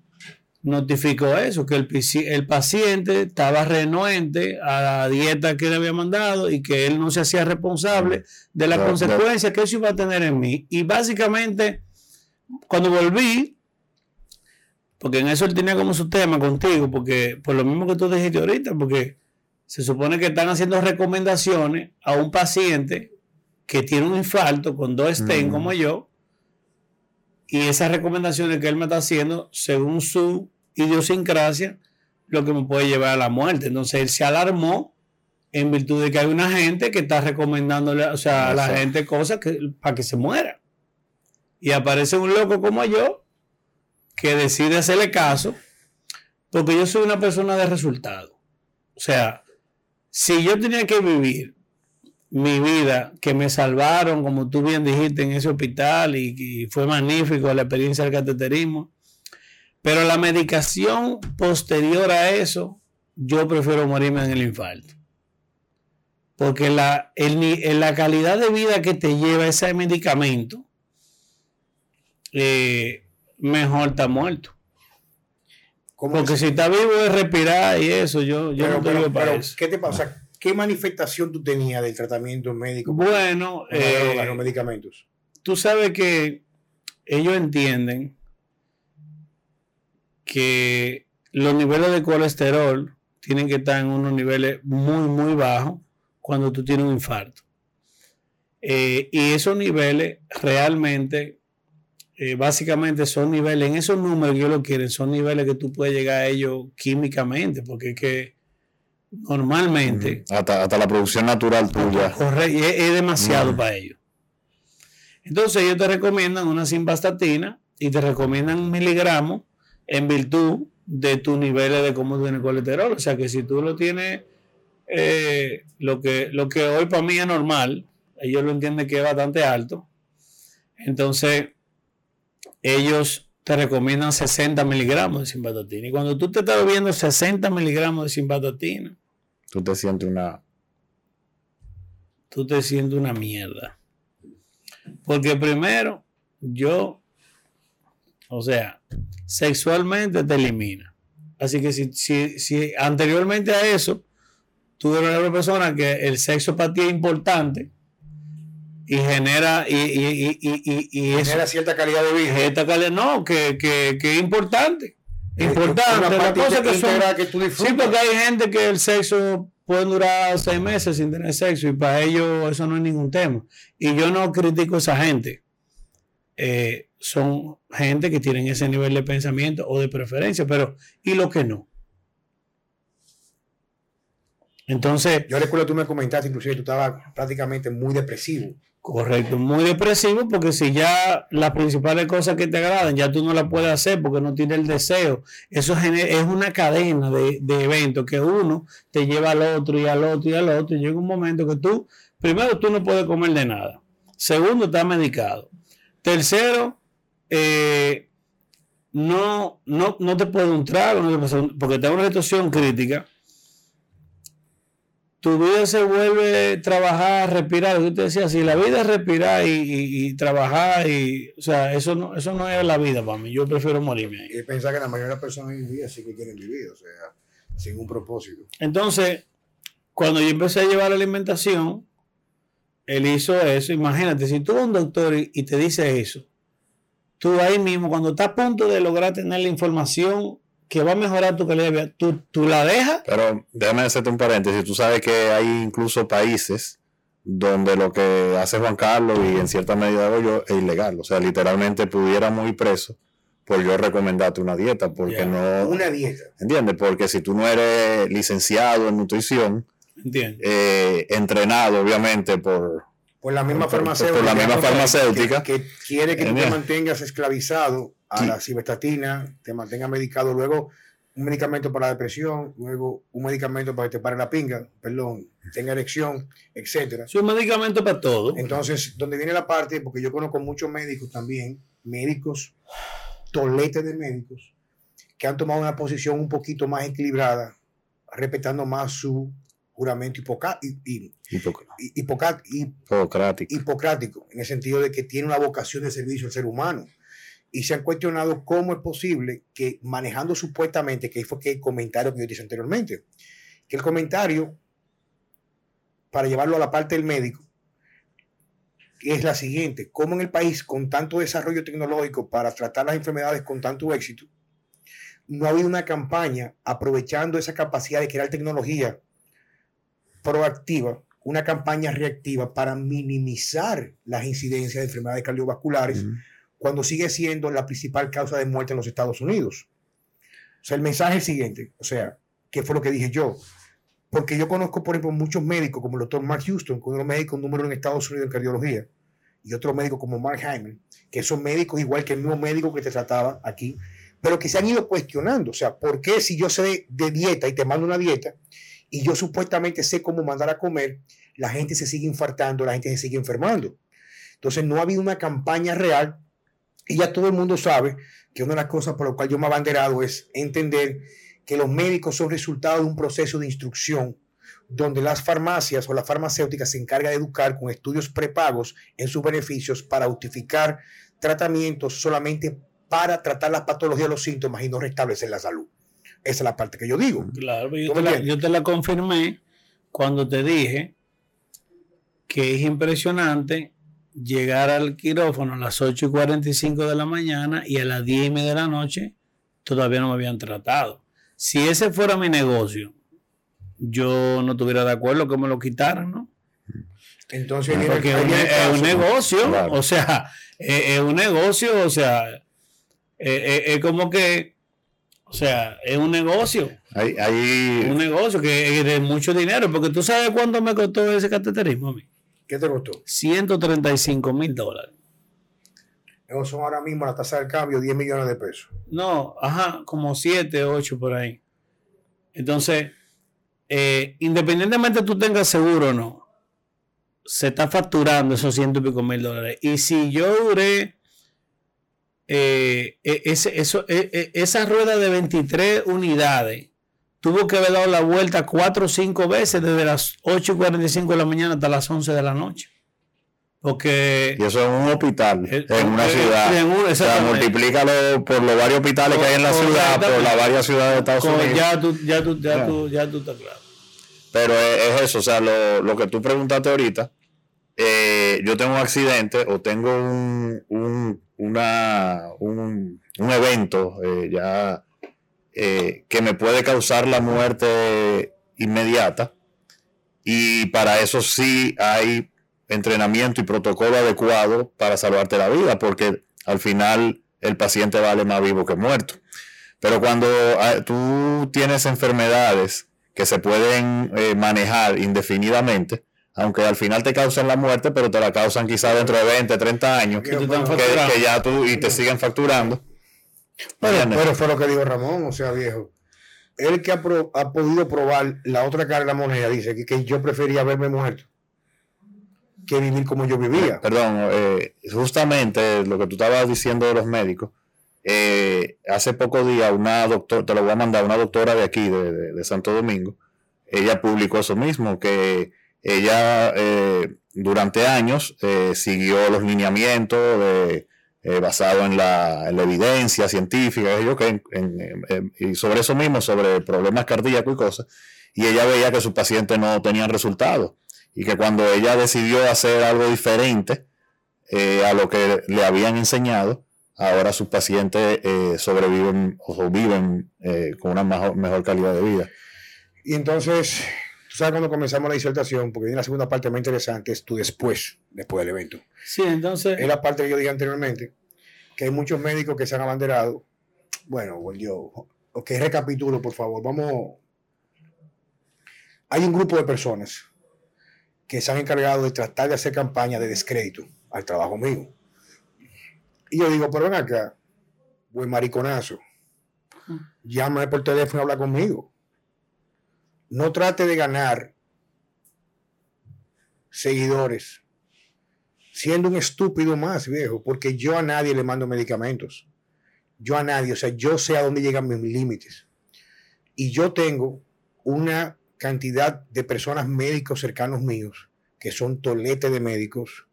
notificó eso, que el, el paciente estaba renuente a la dieta que le había mandado y que él no se hacía responsable de las consecuencias que eso iba a tener en mí. Y básicamente, cuando volví, porque en eso él tenía como su tema contigo, porque por lo mismo que tú dijiste ahorita, porque se supone que están haciendo recomendaciones a un paciente que tiene un infarto con dos stents Mm. como yo, y esas recomendaciones que él me está haciendo, según su idiosincrasia, lo que me puede llevar a la muerte. Entonces él se alarmó en virtud de que hay una gente que está recomendándole, o sea, a la gente cosas que, para que se muera. Y aparece un loco como yo que decide hacerle caso, porque yo soy una persona de resultado. O sea, si yo tenía que vivir mi vida, que me salvaron, como tú bien dijiste, en ese hospital y, y fue magnífico la experiencia del cateterismo. Pero la medicación posterior a eso, yo prefiero morirme en el infarto. Porque la, el la calidad de vida que te lleva ese medicamento, eh, mejor está muerto. ¿Cómo Porque es? si está vivo es respirar y eso, yo, yo Pero- no estoy pero- para pero, eso. ¿Qué te pasa? ¿Qué manifestación tú tenías del tratamiento médico? Bueno, drogas, eh, los medicamentos. tú sabes que ellos entienden que los niveles de colesterol tienen que estar en unos niveles muy, muy bajos cuando tú tienes un infarto. Eh, y esos niveles realmente, eh, básicamente son niveles, en esos números que ellos lo quieren, son niveles que tú puedes llegar a ellos químicamente, porque es que normalmente... Hasta, hasta la producción natural tuya. Correcto, es, es demasiado Mm. para ellos. Entonces ellos te recomiendan una simvastatina y te recomiendan miligramos en virtud de tus niveles de cómo tienes colesterol. O sea que si tú lo tienes, eh, lo, que, lo que hoy para mí es normal, ellos lo entienden que es bastante alto. Entonces ellos te recomiendan 60 miligramos de simvastatina. Y cuando tú te estás bebiendo 60 miligramos de simvastatina, Tú te sientes una. tú te sientes una mierda. Porque primero, yo, o sea, sexualmente te elimina. Así que si, si, si anteriormente a eso, tú eres una persona que el sexo para ti es importante y genera, y, y, y, y, y- y eso, Genera cierta calidad de vida. esta calidad, no, que, que, que es importante. Es Importante, parte cosas que son, que tú Sí, porque hay gente que el sexo puede durar seis meses sin tener sexo y para ellos eso no es ningún tema. Y yo no critico a esa gente. Eh, son gente que tienen ese nivel de pensamiento o de preferencia, pero ¿y lo que no? Entonces, Yo recuerdo tú me comentaste, inclusive tú estabas prácticamente muy depresivo. Correcto, muy depresivo porque si ya las principales cosas que te agradan ya tú no las puedes hacer porque no tienes el deseo. Eso es una cadena de, de eventos que uno te lleva al otro y al otro y al otro y llega un momento que tú, primero tú no puedes comer de nada. Segundo, estás medicado. Tercero, eh, no, no, no te puede un te porque está en una situación crítica. Tu vida se vuelve trabajar, respirar. Lo que te decía, si la vida es respirar y, y- y trabajar, y, o sea, eso no, eso no es la vida para mí. Yo prefiero morirme ahí. Y pensar que la mayoría de las personas hoy en día sí que quieren vivir, o sea, sin un propósito. Entonces, cuando yo empecé a llevar la alimentación, él hizo eso. Imagínate, si tú vas a un doctor y, y te dice eso, tú ahí mismo, cuando estás a punto de lograr tener la información que va a mejorar tu calidad de vida, tú, tú la dejas. Pero déjame hacerte un paréntesis. Tú sabes que hay incluso países donde lo que hace Juan Carlos y en cierta medida hago yo es ilegal. O sea, literalmente pudiéramos ir presos por yo recomendarte una dieta, porque no. Una dieta. ¿Entiendes? Porque si tú no eres licenciado en nutrición, eh, entrenado obviamente por, Por la misma Por- farmacéutica. por la misma que- farmacéutica. Que, que quiere que tú te mantengas esclavizado a Sí. la ciberstatina, te mantenga medicado, luego un medicamento para la depresión, luego un medicamento para que te pare la pinga, perdón, tenga erección, etcétera. Es un medicamento para todo. Entonces, donde viene la parte, porque yo conozco muchos médicos también, médicos, toletes de médicos, que han tomado una posición un poquito más equilibrada, respetando más su juramento hipoca- y- y- hipocrático. hipocrático, en el sentido de que tiene una vocación de servicio al ser humano. Y se han cuestionado cómo es posible que manejando supuestamente, que fue que el comentario que yo dije anteriormente, que el comentario, para llevarlo a la parte del médico, es la siguiente, cómo en el país con tanto desarrollo tecnológico para tratar las enfermedades con tanto éxito, no ha habido una campaña aprovechando esa capacidad de crear tecnología proactiva, una campaña reactiva para minimizar las incidencias de enfermedades cardiovasculares. Cuando sigue siendo la principal causa de muerte en los Estados Unidos. O sea, el mensaje es el siguiente, o sea, ¿qué fue lo que dije yo? Porque yo conozco, por ejemplo, muchos médicos como el doctor Mark Houston, que es los médicos número en Estados Unidos en cardiología, y otros médicos como Mark Hyman, que son médicos igual que el mismo médico que te trataba aquí, pero que se han ido cuestionando. O sea, ¿por qué si yo sé de dieta y te mando una dieta y yo supuestamente sé cómo mandar a comer, la gente se sigue infartando, la gente se sigue enfermando. Entonces no ha habido una campaña real y ya todo el mundo sabe que una de las cosas por las cuales yo me he abanderado es entender que los médicos son resultado de un proceso de instrucción donde las farmacias o las farmacéuticas se encargan de educar con estudios prepagos en sus beneficios para justificar tratamientos solamente para tratar las patologías de los síntomas y no restablecer la salud. Esa es la parte que yo digo. Claro, yo te, la, yo te la confirmé cuando te dije que es impresionante llegar al quirófano a las 8 y 45 de la mañana y a las 10 y media de la noche todavía no me habían tratado. Si ese fuera mi negocio, yo no estuviera de acuerdo que me lo quitaran, ¿no? Entonces, Porque es un, negocio, o sea, es, un negocio, o sea, es, como que, o sea, es un negocio. Un negocio que es de mucho dinero, porque tú sabes cuánto me costó ese cateterismo a mí. ¿Qué te costó? 135 mil dólares. Esos son ahora mismo la tasa del cambio 10 millones de pesos. No, ajá, como 7, 8 por ahí. Entonces, eh, independientemente tú tengas seguro o no, se está facturando esos ciento y pico mil dólares. Y si yo duré eh, e, ese, eso, e, e, esa rueda de 23 unidades, tuvo que haber dado la vuelta cuatro o cinco veces desde las 8 y 45 de la mañana hasta las 11 de la noche. Porque. Y eso es un hospital, en una ciudad. o sea, multiplícalo por los varios hospitales que hay en la ciudad, por las varias ciudades de Estados Unidos. Ya tú, ya tú, ya tú, ya tú estás claro. Pero es, eso, o sea, lo, lo, que tú preguntaste ahorita, eh, yo tengo un accidente o tengo un, un, una, un, un evento eh, ya eh, que me puede causar la muerte inmediata. Y para eso sí hay entrenamiento y protocolo adecuado para salvarte la vida, porque al final el paciente vale más vivo que muerto. Pero cuando ah, tú tienes enfermedades que se pueden eh, manejar indefinidamente, aunque al final te causan la muerte, pero te la causan quizá dentro de 20, 30 años, que, ya tú y te siguen facturando. Bueno, fue lo que dijo Ramón, o sea, viejo. Él que ha, podido probar la otra cara de la moneda, dice que, que yo prefería verme muerto que vivir como yo vivía. Perdón, eh, justamente lo que tú estabas diciendo de los médicos, eh, hace pocos días una doctora, te lo voy a mandar, una doctora de aquí, de, Santo Domingo, ella publicó eso mismo, que ella eh, durante años siguió los lineamientos de, basado en la, evidencia científica, y sobre eso mismo, sobre problemas cardíacos y cosas, y ella veía que sus pacientes no tenían resultados y que cuando ella decidió hacer algo diferente eh, a lo que le habían enseñado, ahora sus pacientes eh, sobreviven o viven eh, con una mejor, calidad de vida. Y entonces, sabes cuando comenzamos la disertación, porque viene la segunda parte más interesante, es tu después, después del evento. Sí, entonces... Es la parte que yo dije anteriormente, que hay muchos médicos que se han abanderado. Bueno, yo, ok, recapitulo, por favor, vamos... Hay un grupo de personas que se han encargado de tratar de hacer campaña de descrédito al trabajo mío. Y yo digo, pero ven acá, buen mariconazo, llámame por teléfono y habla conmigo. No trate de ganar seguidores siendo un estúpido más, viejo, porque yo a nadie le mando medicamentos. Yo a nadie, o sea, yo sé a dónde llegan mis límites. Y yo tengo una cantidad de personas médicos cercanos míos, que son toletes de médicos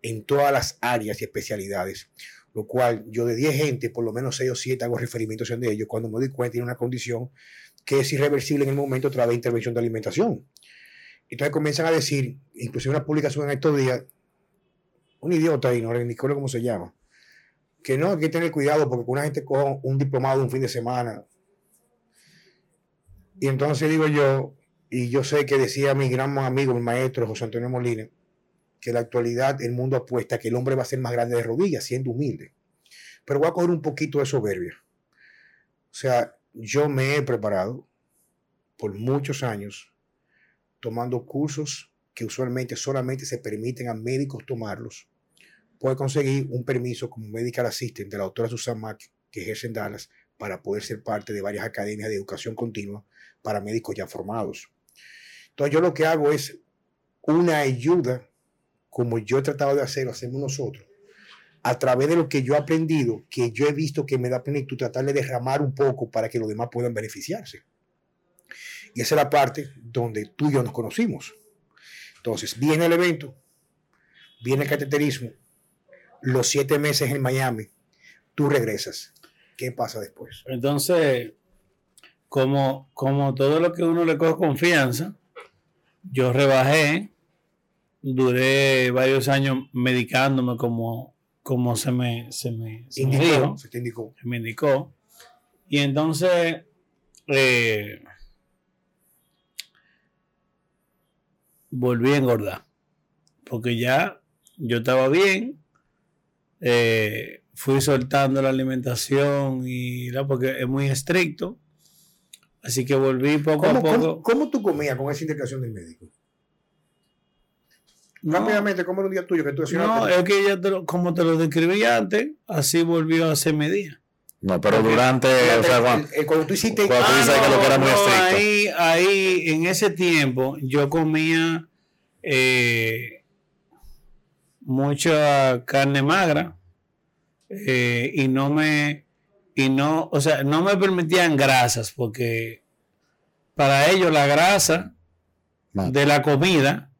en todas las áreas y especialidades, lo cual yo de 10 gente, por lo menos 6 o 7 hago referimientos de ellos cuando me doy cuenta tiene una condición que es irreversible en el momento a través de intervención de alimentación. Entonces comienzan a decir, inclusive una publicación en estos días, un idiota ahí, no recuerdo cómo se llama, que no, hay que tener cuidado porque una gente coja un diplomado un fin de semana. Y entonces digo yo, y yo sé que decía mi gran amigo, mi maestro José Antonio Molina, que en la actualidad el mundo apuesta que el hombre va a ser más grande de rodillas, siendo humilde. Pero voy a coger un poquito de soberbia. O sea, yo me he preparado por muchos años tomando cursos que usualmente solamente se permiten a médicos tomarlos. Puedo conseguir un permiso como medical assistant de la doctora Susan Mack, que ejerce en Dallas, para poder ser parte de varias academias de educación continua para médicos ya formados. Entonces yo lo que hago es una ayuda, como yo he tratado de hacerlo, hacemos nosotros, a través de lo que yo he aprendido, que yo he visto que me da plenitud, tratar de derramar un poco para que los demás puedan beneficiarse. Y esa es la parte donde tú y yo nos conocimos. Entonces, viene el evento, viene el cateterismo, los siete meses en Miami, tú regresas. ¿Qué pasa después? Entonces, como, como todo lo que uno le coge confianza, yo rebajé, duré varios años medicándome como, como se me, se me, se me Indicó, dijo, se te indicó. se me indicó. Y entonces, eh, volví a engordar. Porque ya yo estaba bien. eh, fui soltando la alimentación y la, porque es muy estricto. Así que volví poco a ¿Cómo, poco. cómo- cómo tú comías con esa indicación del médico? No, Rápidamente, ¿cómo era un día tuyo que tú no, es que ya te lo- como te lo describí antes, así volvió a ser medida. No, pero Porque- durante, o sea, cuando, Eh, cuando tú hiciste Cuando tú Ah, dices que lo que era muy estricto. Ahí, ahí, en ese tiempo, yo comía eh, mucha carne magra eh, y no me, y no, o sea, no me permitían grasas porque para ellos la grasa no, de la comida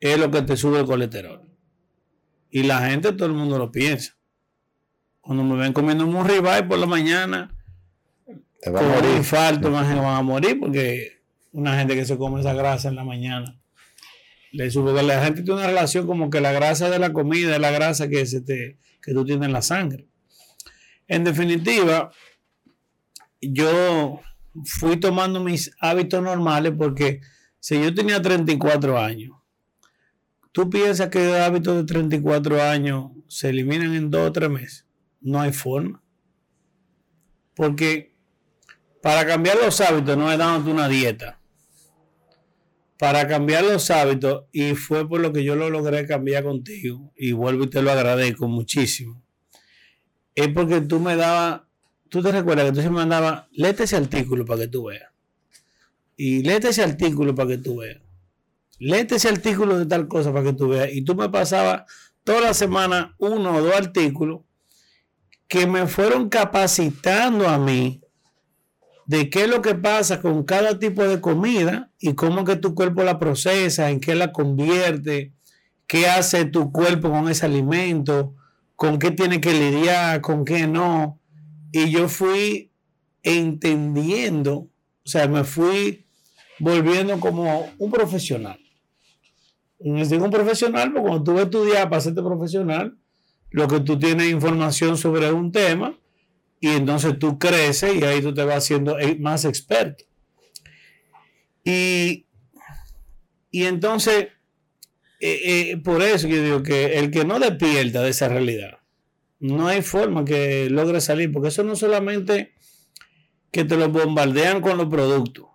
es lo que te sube el colesterol. Y la gente, todo el mundo lo piensa. Cuando me ven comiendo un ribeye por la mañana, te va con morir. infarto, más que van a morir porque una gente que se come esa grasa en la mañana le sube. La gente tiene una relación como que la grasa de la comida es la grasa que, se te, que tú tienes en la sangre. En definitiva, yo fui tomando mis hábitos normales porque si yo tenía 34 años, ¿tú piensas que hábitos de 34 años se eliminan en dos o tres meses? No hay forma. Porque para cambiar los hábitos no es dándote una dieta. Para cambiar los hábitos, y fue por lo que yo lo logré cambiar contigo, y vuelvo y te lo agradezco muchísimo, es porque tú me dabas, tú te recuerdas que tú se me mandabas, léete ese artículo para que tú veas. Y léete ese artículo para que tú veas. Léete ese artículo de tal cosa para que tú veas. Y tú me pasabas toda la semana uno o dos artículos que me fueron capacitando a mí de qué es lo que pasa con cada tipo de comida y cómo que tu cuerpo la procesa, en qué la convierte, qué hace tu cuerpo con ese alimento, con qué tiene que lidiar, con qué no. Y yo fui entendiendo, o sea, me fui volviendo como un profesional. Y me digo un profesional, porque cuando tú vas a estudiar para hacerte profesional, lo que tú tienes información sobre un tema y entonces tú creces y ahí tú te vas haciendo eh, más experto. Y, y entonces, eh, eh, por eso yo digo que el que no despierta de esa realidad, no hay forma que logre salir, porque eso no solamente que te lo bombardean con los productos,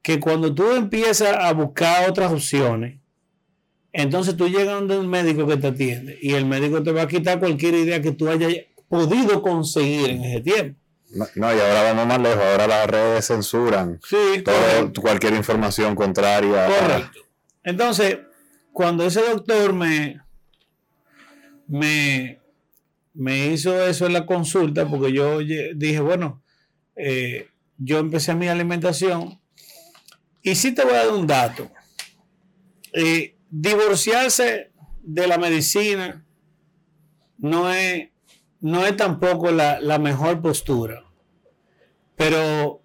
que cuando tú empiezas a buscar otras opciones, entonces tú llegas donde un médico que te atiende y el médico te va a quitar cualquier idea que tú hayas podido conseguir en ese tiempo. No, no, y ahora vamos más lejos. Ahora las redes censuran Sí, todo, cualquier información contraria. Correcto. Entonces, cuando ese doctor me, me, me hizo eso en la consulta, porque yo dije, bueno, eh, yo empecé mi alimentación y sí te voy a dar un dato. Eh, divorciarse de la medicina no es, no es tampoco la, la mejor postura, pero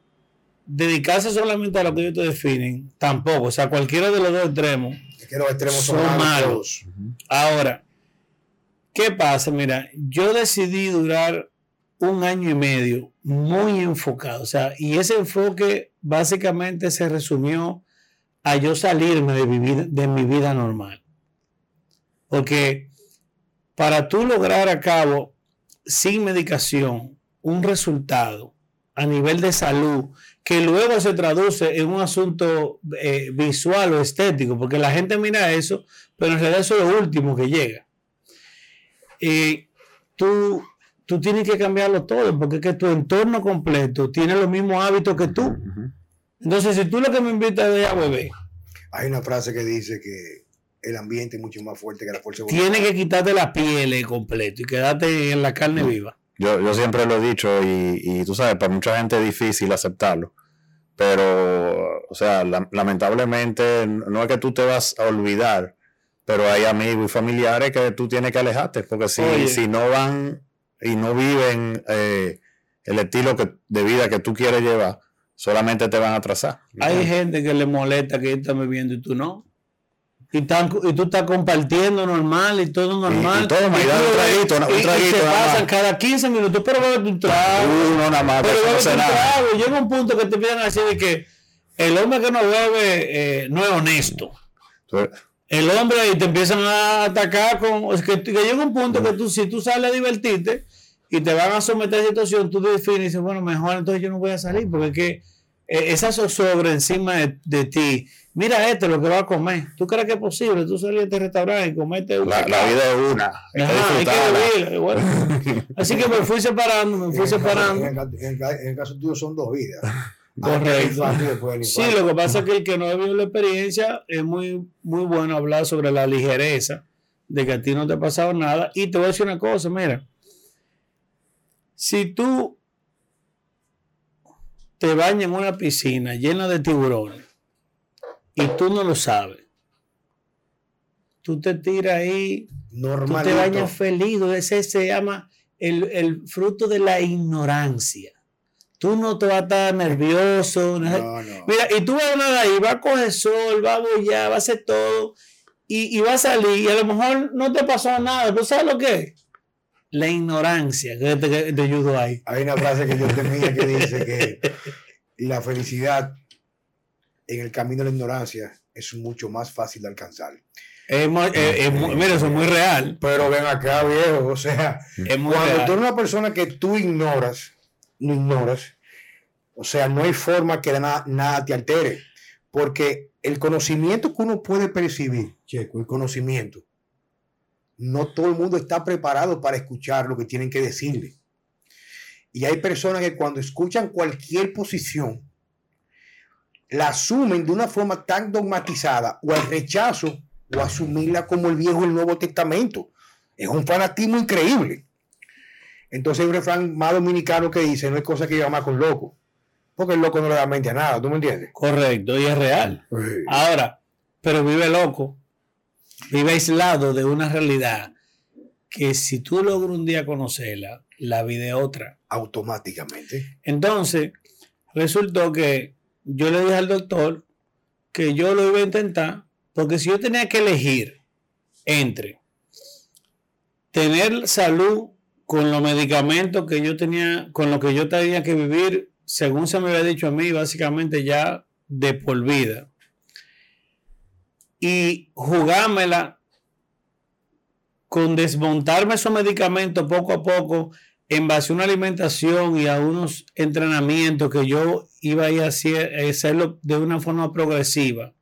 dedicarse solamente a lo que ellos te definen, tampoco. O sea, cualquiera de los dos extremos. Es que los extremos son, Son malos. malos. Ahora, ¿qué pasa? Mira, yo decidí durar un año y medio muy enfocado. O sea, y ese enfoque básicamente se resumió a yo salirme de mi vida, de mi vida normal. Porque para tú lograr a cabo sin medicación un resultado a nivel de salud que luego se traduce en un asunto eh, visual o estético, porque la gente mira eso, pero en realidad eso es lo último que llega. Y tú, tú tienes que cambiarlo todo, porque es que tu entorno completo tiene los mismos hábitos que tú. Entonces, si tú lo que me invitas es a beber, Hay una frase que dice que el ambiente es mucho más fuerte que la fuerza de Tiene voluntad. que quitarte la piel completo y quedarte en la carne viva. Yo, yo siempre lo he dicho y, y tú sabes, para mucha gente es difícil aceptarlo. Pero, o sea, la- lamentablemente no es que tú te vas a olvidar, pero hay amigos y familiares que tú tienes que alejarte, porque si, Oye. si no van y no viven eh, el estilo que, de vida que tú quieres llevar, solamente te van a atrasar. Hay gente que le molesta que están bebiendo y tú no. Y, tan- y tú estás compartiendo normal y todo normal. y todo, me da un ves, traguito, un y- se pasan más. cada 15 minutos, pero bébete un trago. Uno nada más, Pero no un trago. Llega un punto que te empiezan a decir de que el hombre que no bebe eh, no es honesto. El hombre y te empiezan a atacar con. Es que, que llega un punto que tú, si tú sales a divertirte y te van a someter a situación, tú te defines y dices, bueno, mejor entonces yo no voy a salir, porque es que eh, esa zozobra encima de, de ti. Mira este lo que va a comer. ¿Tú crees que es posible? Tú salir a este restaurante y comerte un la, la vida es una. Ajá, hay que vivir, bueno. Así que me fui separando, me fui separando. En el, ca- en el ca- en el caso tuyo son dos vidas. Correcto. Del Sí, lo que pasa es que el que no ha vivido la experiencia es muy, muy bueno hablar sobre la ligereza de que a ti no te ha pasado nada. Y te voy a decir una cosa, mira, si tú te bañas en una piscina llena de tiburones y tú no lo sabes, tú te tiras ahí Tú te bañas feliz, ese se llama el, el fruto de la ignorancia. Tú no te vas a estar nervioso. no- No, no. Mira, y tú vas a nadar ahí, va a coger sol, va a bollar, va a hacer todo, y, y va a salir, y a lo mejor no te pasó nada. ¿Tú sabes lo que es? La ignorancia que te, te ayudó ahí. Hay una frase que yo tenía que dice que la felicidad en el camino de la ignorancia es mucho más fácil de alcanzar. Es muy- es- es muy- mira, eso es muy real. Pero ven acá, viejo, o sea, cuando real. tú eres una persona que tú ignoras, no ignoras, o sea, no hay forma que nada, nada te altere, porque el conocimiento que uno puede percibir, checo, el conocimiento, no todo el mundo está preparado para escuchar lo que tienen que decirle. Y hay personas que cuando escuchan cualquier posición, la asumen de una forma tan dogmatizada o al rechazo o asumirla como el viejo el nuevo testamento. Es un fanatismo increíble. Entonces hay un refrán más dominicano que dice, no hay cosa que llamar con loco. Porque el loco no le da mente a nada, ¿tú me entiendes? Correcto, y es real. Ahora, pero vive loco, vive aislado de una realidad que si tú logras un día conocerla, la vida es otra. Automáticamente. Entonces, resultó que yo le dije al doctor que yo lo iba a intentar, porque si yo tenía que elegir entre tener salud con los medicamentos que yo tenía, con lo que yo tenía que vivir, según se me había dicho a mí, básicamente ya de por vida, y jugármela con desmontarme esos medicamentos poco a poco en base a una alimentación y a unos entrenamientos que yo iba a ir a hacer- hacerlo de una forma progresiva,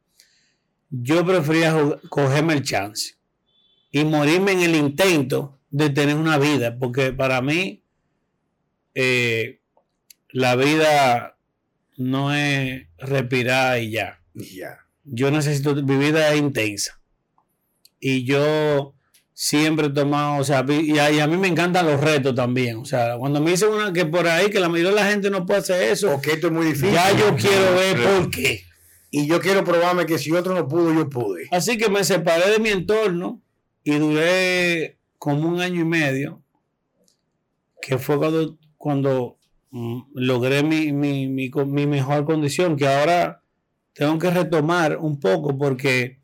yo prefería cogerme el chance y morirme en el intento de tener una vida, porque para mí eh, la vida no es respirar Y ya. Yo necesito, mi vida es intensa. Y yo siempre he tomado, o sea, y a, y a mí me encantan los retos también. O sea, cuando me dicen una que por ahí, que la mayoría de la gente no puede hacer eso, Porque esto es muy difícil. ya yo quiero ver por qué. Y yo quiero probarme que si otro no pudo, yo pude. Así que me separé de mi entorno y duré como un año y medio, que fue cuando, cuando mm, logré mi, mi, mi, mi mejor condición, que ahora tengo que retomar un poco porque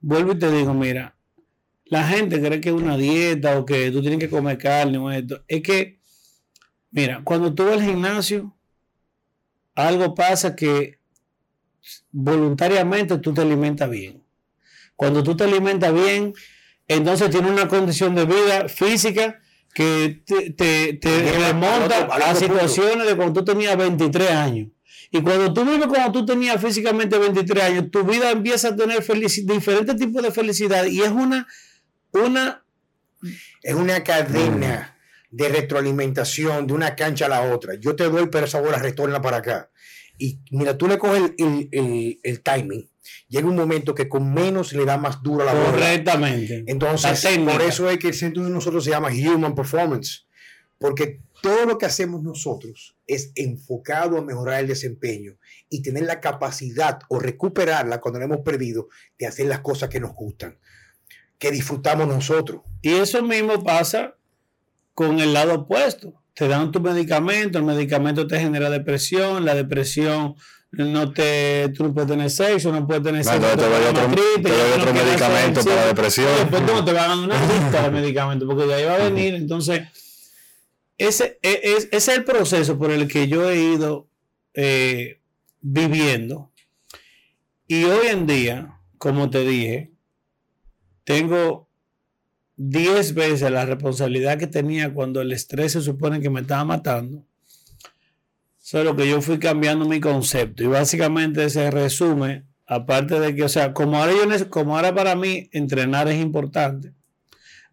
vuelvo y te digo, mira, la gente cree que es una dieta o que tú tienes que comer carne o esto. Es que, mira, cuando tú vas al gimnasio, algo pasa que voluntariamente tú te alimentas bien. Cuando tú te alimentas bien, entonces tienes una condición de vida física que te, remonta a situaciones de cuando tú tenías 23 años. Y cuando tú vives cuando tú tenías físicamente 23 años, tu vida empieza a tener diferentes tipos de felicidad y es una, una Es una cadena de retroalimentación de una cancha a la otra. Yo te doy, pero esa bola retorna para acá. Y mira, tú le coges el, el, el, timing. Llega un momento que con menos le da más duro a la bola. Correctamente. Entonces, por eso es que el centro de nosotros se llama Human Performance. Porque todo lo que hacemos nosotros es enfocado a mejorar el desempeño y tener la capacidad o recuperarla cuando la hemos perdido de hacer las cosas que nos gustan, que disfrutamos nosotros. Y eso mismo pasa con el lado opuesto. Te dan tu medicamento, el medicamento te genera depresión, la depresión no te, tú no puedes tener sexo, no puedes tener sexo. No, te doy otro, te doy otro medicamento para la depresión. Después no, te van a dar una lista de medicamentos porque de ahí va a venir. Entonces, ese, e, es, es el proceso por el que yo he ido eh, viviendo. Y hoy en día, como te dije, tengo 10 veces la responsabilidad que tenía cuando el estrés se supone que me estaba matando. Solo que yo fui cambiando mi concepto. Y básicamente se resume, aparte de que, o sea, como ahora, yo, como ahora para mí entrenar es importante,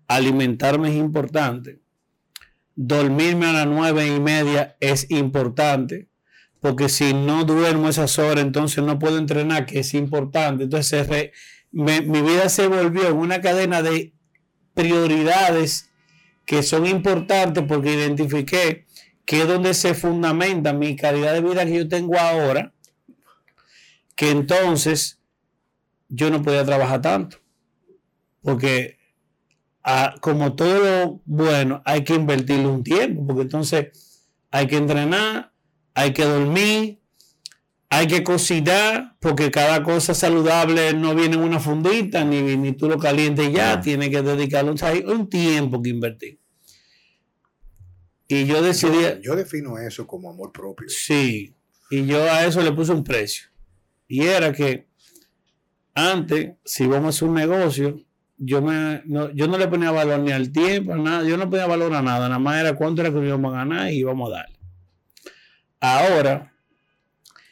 alimentarme es importante, dormirme a las nueve y media es importante, porque si no duermo esas horas, entonces no puedo entrenar, que es importante. Entonces mi vida se volvió en una cadena de prioridades que son importantes porque identifiqué que es donde se fundamenta mi calidad de vida que yo tengo ahora, que entonces yo no podía trabajar tanto. Porque como todo lo bueno, hay que invertirle un tiempo, porque entonces hay que entrenar, hay que dormir, hay que cocinar, porque cada cosa saludable no viene en una fundita, ni, ni tú lo calientes ya, tiene que dedicarle un, tiempo que invertir. Y yo decidí... Yo, defino eso como amor propio. Sí, y yo a eso le puse un precio. Y era que antes, si vamos a hacer un negocio, yo, me, no, yo no le ponía valor ni al tiempo, nada, yo no ponía valor a nada, nada más era cuánto era que íbamos a ganar y íbamos a darle. Ahora,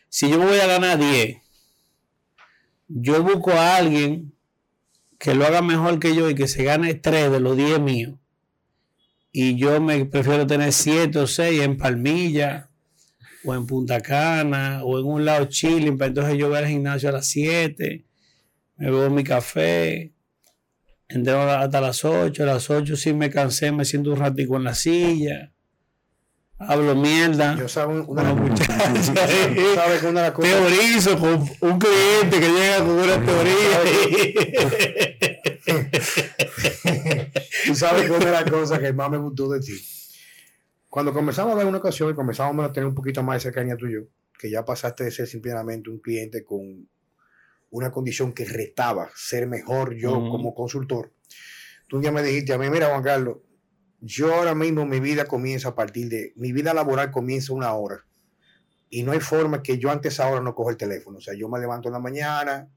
si yo voy a ganar 10, yo busco a alguien que lo haga mejor que yo y que se gane 3 de los 10 míos. Y yo me prefiero tener 7 o 6 en Palmilla o en Punta Cana o en un lado chilling, para entonces yo voy al gimnasio a las 7, me bebo mi café, Entro hasta las 8, a las 8 sí me cansé, me siento un ratico en la silla. Hablo mierda. Yo sabe una, muchacha. ¿sabes que una Teorizo con un cliente que llega con una teoría. Tú sabes que una de las cosas que más me gustó de ti. Cuando comenzamos a ver una ocasión y comenzamos a tener un poquito más de cercanía tú y yo, que ya pasaste de ser simplemente un cliente con una condición que retaba ser mejor yo como consultor. Tú un día me dijiste a mí, mira Juan Carlos, yo ahora mismo mi vida comienza a partir de, mi vida laboral comienza una hora. Y no hay forma que yo antes ahora no cojo el teléfono. O sea, yo me levanto en la mañana,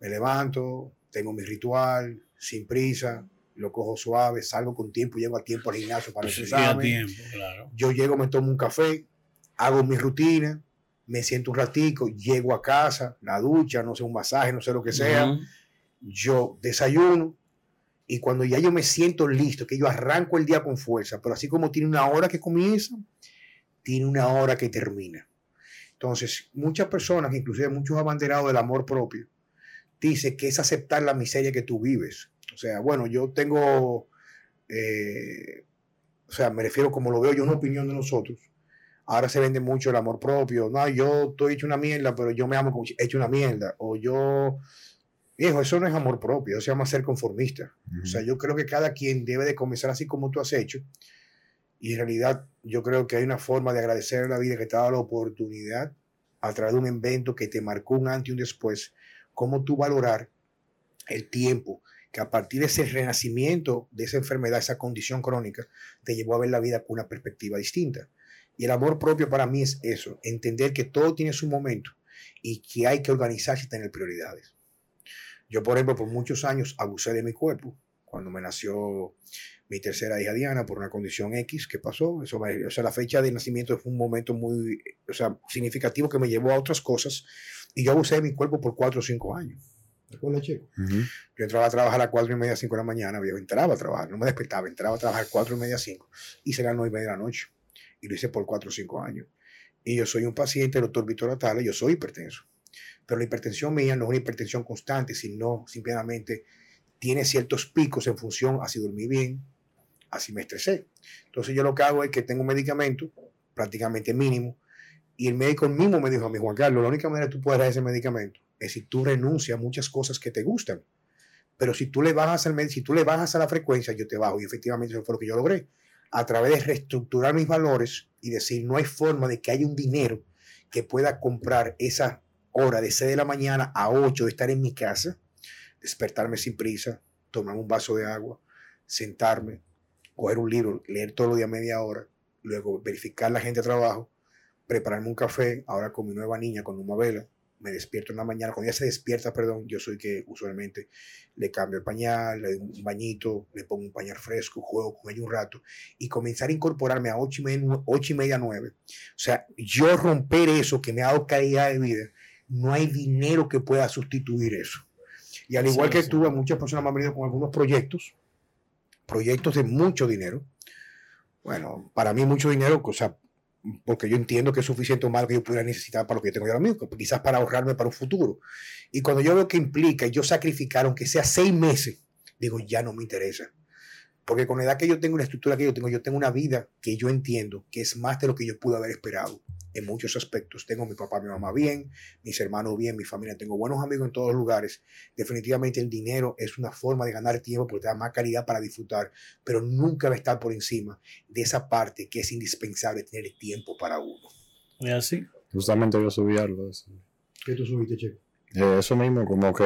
me levanto, tengo mi ritual, sin prisa, lo cojo suave, salgo con tiempo, llego a tiempo al gimnasio para el examen. Yo llego, me tomo un café, hago mi rutina, me siento un ratico, llego a casa, la ducha, no sé, un masaje, no sé lo que sea, yo desayuno y cuando ya yo me siento listo, que yo arranco el día con fuerza, pero así como tiene una hora que comienza, tiene una hora que termina. Entonces, muchas personas, inclusive muchos abanderados del amor propio, dicen que es aceptar la miseria que tú vives. O sea, bueno, yo tengo, eh, o sea, me refiero como lo veo yo, una opinión de nosotros Ahora se vende mucho el amor propio. No, yo estoy hecho una mierda, pero yo me amo como hecho una mierda. O yo, viejo, eso no es amor propio, eso se llama ser conformista. O sea, yo creo que cada quien debe de comenzar así como tú has hecho. Y en realidad yo creo que hay una forma de agradecer a la vida que te ha dado la oportunidad a través de un evento que te marcó un antes y un después, cómo tú valorar el tiempo que a partir de ese renacimiento de esa enfermedad, esa condición crónica, te llevó a ver la vida con una perspectiva distinta. Y el amor propio para mí es eso, entender que todo tiene su momento y que hay que organizarse y tener prioridades. Yo, por ejemplo, por muchos años abusé de mi cuerpo. Cuando me nació mi tercera hija Diana por una condición X que pasó, eso o sea, la fecha de nacimiento fue un momento muy o sea, significativo que me llevó a otras cosas y yo abusé de mi cuerpo por cuatro o cinco años. Yo entraba a trabajar a las cuatro y media, cinco de la mañana, yo entraba a trabajar, no me despertaba, entraba a trabajar a cuatro y media, cinco y será nueve y media de la noche y lo hice por cuatro o cinco años. y yo soy un paciente del doctor Víctor Atala, yo soy hipertenso. Pero la hipertensión mía no es una hipertensión constante, sino simplemente tiene ciertos picos en función a si dormí bien, así me estresé. Entonces yo lo que hago es que tengo un medicamento prácticamente mínimo y el médico mismo me dijo a mí, Juan Carlos, la única manera que tú puedes dar ese medicamento es si tú renuncias a muchas cosas que te gustan. Pero si tú le bajas al si tú le bajas a la frecuencia, yo te bajo. Y efectivamente eso fue lo que yo logré. A través de reestructurar mis valores y decir, no hay forma de que haya un dinero que pueda comprar esa hora de 6 de la mañana a 8 de estar en mi casa, despertarme sin prisa, tomar un vaso de agua, sentarme, coger un libro, leer todo los días media hora, luego verificar la gente de trabajo, prepararme un café, ahora con mi nueva niña, con una vela, me despierto en la mañana, cuando ella se despierta, perdón, yo soy que usualmente le cambio el pañal, le doy un bañito, le pongo un pañal fresco, juego con ella un rato y comenzar a incorporarme a 8 y media, 8 y media 9. O sea, yo romper eso que me ha dado calidad de vida, no hay dinero que pueda sustituir eso. Y al igual que tú, muchas personas me han venido con algunos proyectos, proyectos de mucho dinero. Bueno, para mí mucho dinero, o sea, porque yo entiendo que es suficiente o más que yo pudiera necesitar para lo que yo tengo ahora mismo, quizás para ahorrarme para un futuro. Y cuando yo veo que implica yo sacrificar, aunque sea seis meses, digo, ya no me interesa. Porque con la edad que yo tengo, la estructura que yo tengo, yo tengo una vida que yo entiendo que es más de lo que yo pude haber esperado en muchos aspectos. Tengo a mi papá, mi mamá bien, mis hermanos bien, mi familia, tengo buenos amigos en todos los lugares. Definitivamente el dinero es una forma de ganar tiempo porque te da más calidad para disfrutar, pero nunca va a estar por encima de esa parte que es indispensable tener tiempo para uno. ¿Es así? Justamente yo subí algo. ¿Qué tú subiste, Che? Eh, eso mismo, como que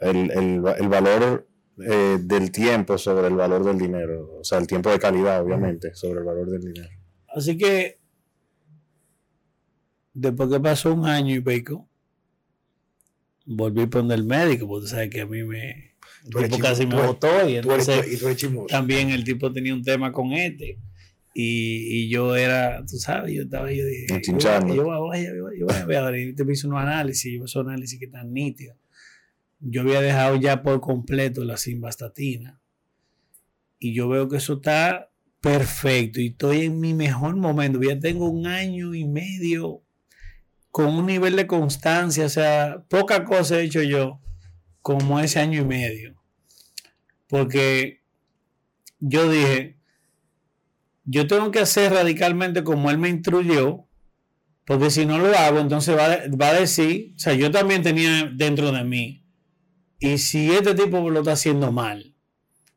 el, el, el valor eh, del tiempo sobre el valor del dinero. O sea, el tiempo de calidad, obviamente, sobre el valor del dinero. Así que, después que pasó un año y pico, volví a poner el médico, porque tú sabes que a mí me. El tipo casi me y entonces también el tipo tenía un tema con este. Y, y, yo era, tú sabes, yo estaba, yo dije, yo, yo, yo, voy a, yo, voy a ver, y te hice unos análisis, yo esos análisis que están nítidos yo había dejado ya por completo la simvastatina y yo veo que eso está perfecto y estoy en mi mejor momento. Ya tengo un año y medio con un nivel de constancia, o sea, poca cosa he hecho yo como ese año y medio. Porque yo dije, yo tengo que hacer radicalmente como él me instruyó, porque si no lo hago, entonces va, va a decir, o sea, yo también tenía dentro de mí, y si este tipo lo está haciendo mal,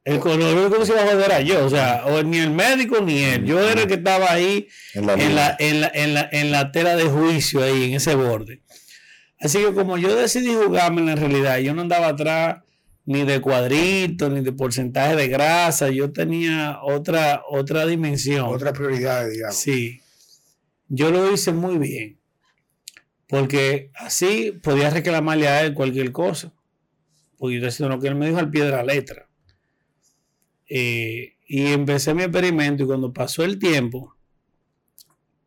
el color que se iba a joder a yo, o sea, o ni el médico ni él. Yo era el que estaba ahí en la, en la, tela de juicio, ahí en ese borde. Así que como yo decidí jugarme en la realidad, yo no andaba atrás ni de cuadrito, ni de porcentaje de grasa, yo tenía otra, otra dimensión. Otra prioridad, digamos. Sí. Yo lo hice muy bien. Porque así podía reclamarle a él cualquier cosa porque yo estoy que él me dijo al pie de la letra. Eh, y empecé mi experimento y cuando pasó el tiempo,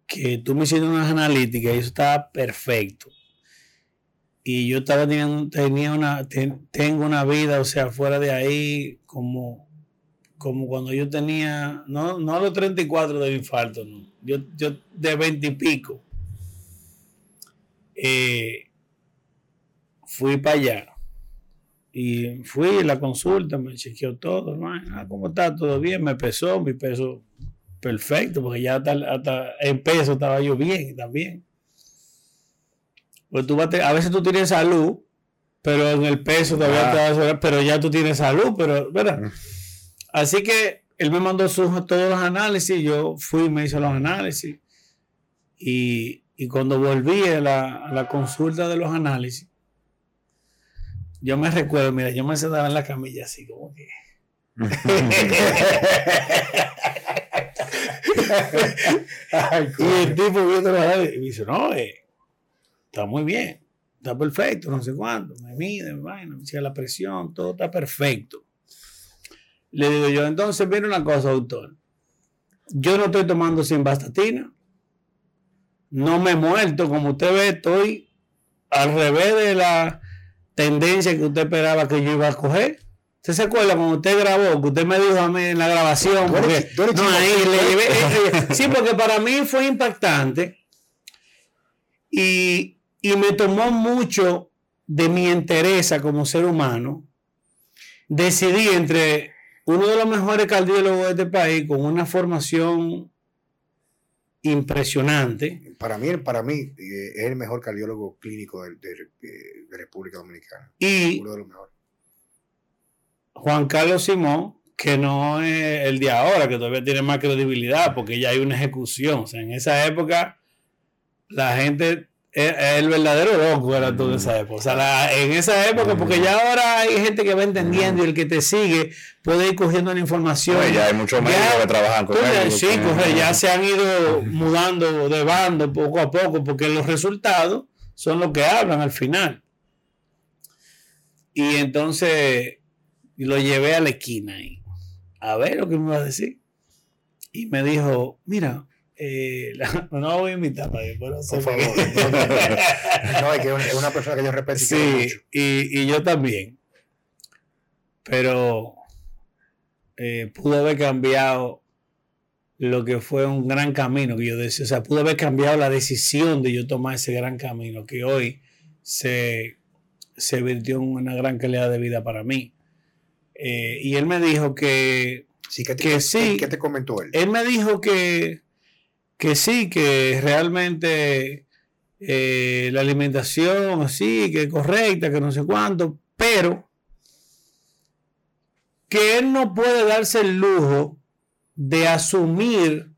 que tú me hiciste unas analíticas y eso estaba perfecto. Y yo estaba teniendo, tenía una, tengo una vida, o sea, fuera de ahí, como, como cuando yo tenía, no, no los 34 de infarto, no. yo, yo de 20 y pico. Fui para allá y fui a la consulta, me chequeó todo, ¿no? Ah, ¿Cómo está? ¿Todo bien? Me pesó, mi peso perfecto, porque ya hasta, en peso estaba yo bien también. Pues tú a, veces tú tienes salud, pero en el peso todavía te vas a pero ya tú tienes salud, pero, ¿verdad? Mm. Así que él me mandó sus, todos los análisis, yo fui y me hice los análisis. Y, y cuando volví a la, a la consulta de los análisis, yo me recuerdo, mira, yo me sentaba en la camilla así como que. y el tipo viendo la y me dice, no, eh, está muy bien, está perfecto, no sé cuánto, me mide, me dice la presión, todo está perfecto. Le digo yo, entonces, mire una cosa, doctor, yo no estoy tomando sin bastatina, no me he muerto, como usted ve, estoy al revés de la tendencia que usted esperaba que yo iba a coger. ¿Usted se acuerda cuando usted grabó, que usted me dijo a mí en la grabación? Tú eres porque- chi- tú eres no, ahí le llevé- eh, eh, sí, porque para mí fue impactante y, y me tomó mucho de mi interés como ser humano. Decidí entre uno de los mejores cardiólogos de este país con una formación impresionante Para mí, para mí eh, es el mejor cardiólogo clínico de, de- República Dominicana. y Uno de los mejores. Juan Carlos Simón, que no es el de ahora, que todavía tiene más credibilidad, porque ya hay una ejecución. O sea, en esa época, la gente, el verdadero loco era todo en esa época. O sea, la- en esa época, porque ya ahora hay gente que va entendiendo y el que te sigue puede ir cogiendo la información. Y ya hay muchos médicos que trabajan con él. sí, correcto, ya se han ido mudando de bando poco a poco, porque los resultados son los que hablan al final. Y entonces lo llevé a la esquina ahí, a ver lo que me iba a decir. Y me dijo, mira, eh, la- no la voy a invitar para que Por favor. No, es que es una- es una persona que yo respeto y Sí, mucho. y, y yo también. Pero eh, pudo haber cambiado lo que fue un gran camino que yo decía. O sea, pudo haber cambiado la decisión de yo tomar ese gran camino que hoy se, se virtió en una gran calidad de vida para mí. Eh, y él me dijo que Sí, ¿qué te, Que sí. ¿qué te comentó él? él me dijo que, que sí, que realmente eh, la alimentación así, que es correcta, que no sé cuánto, pero que él no puede darse el lujo de asumir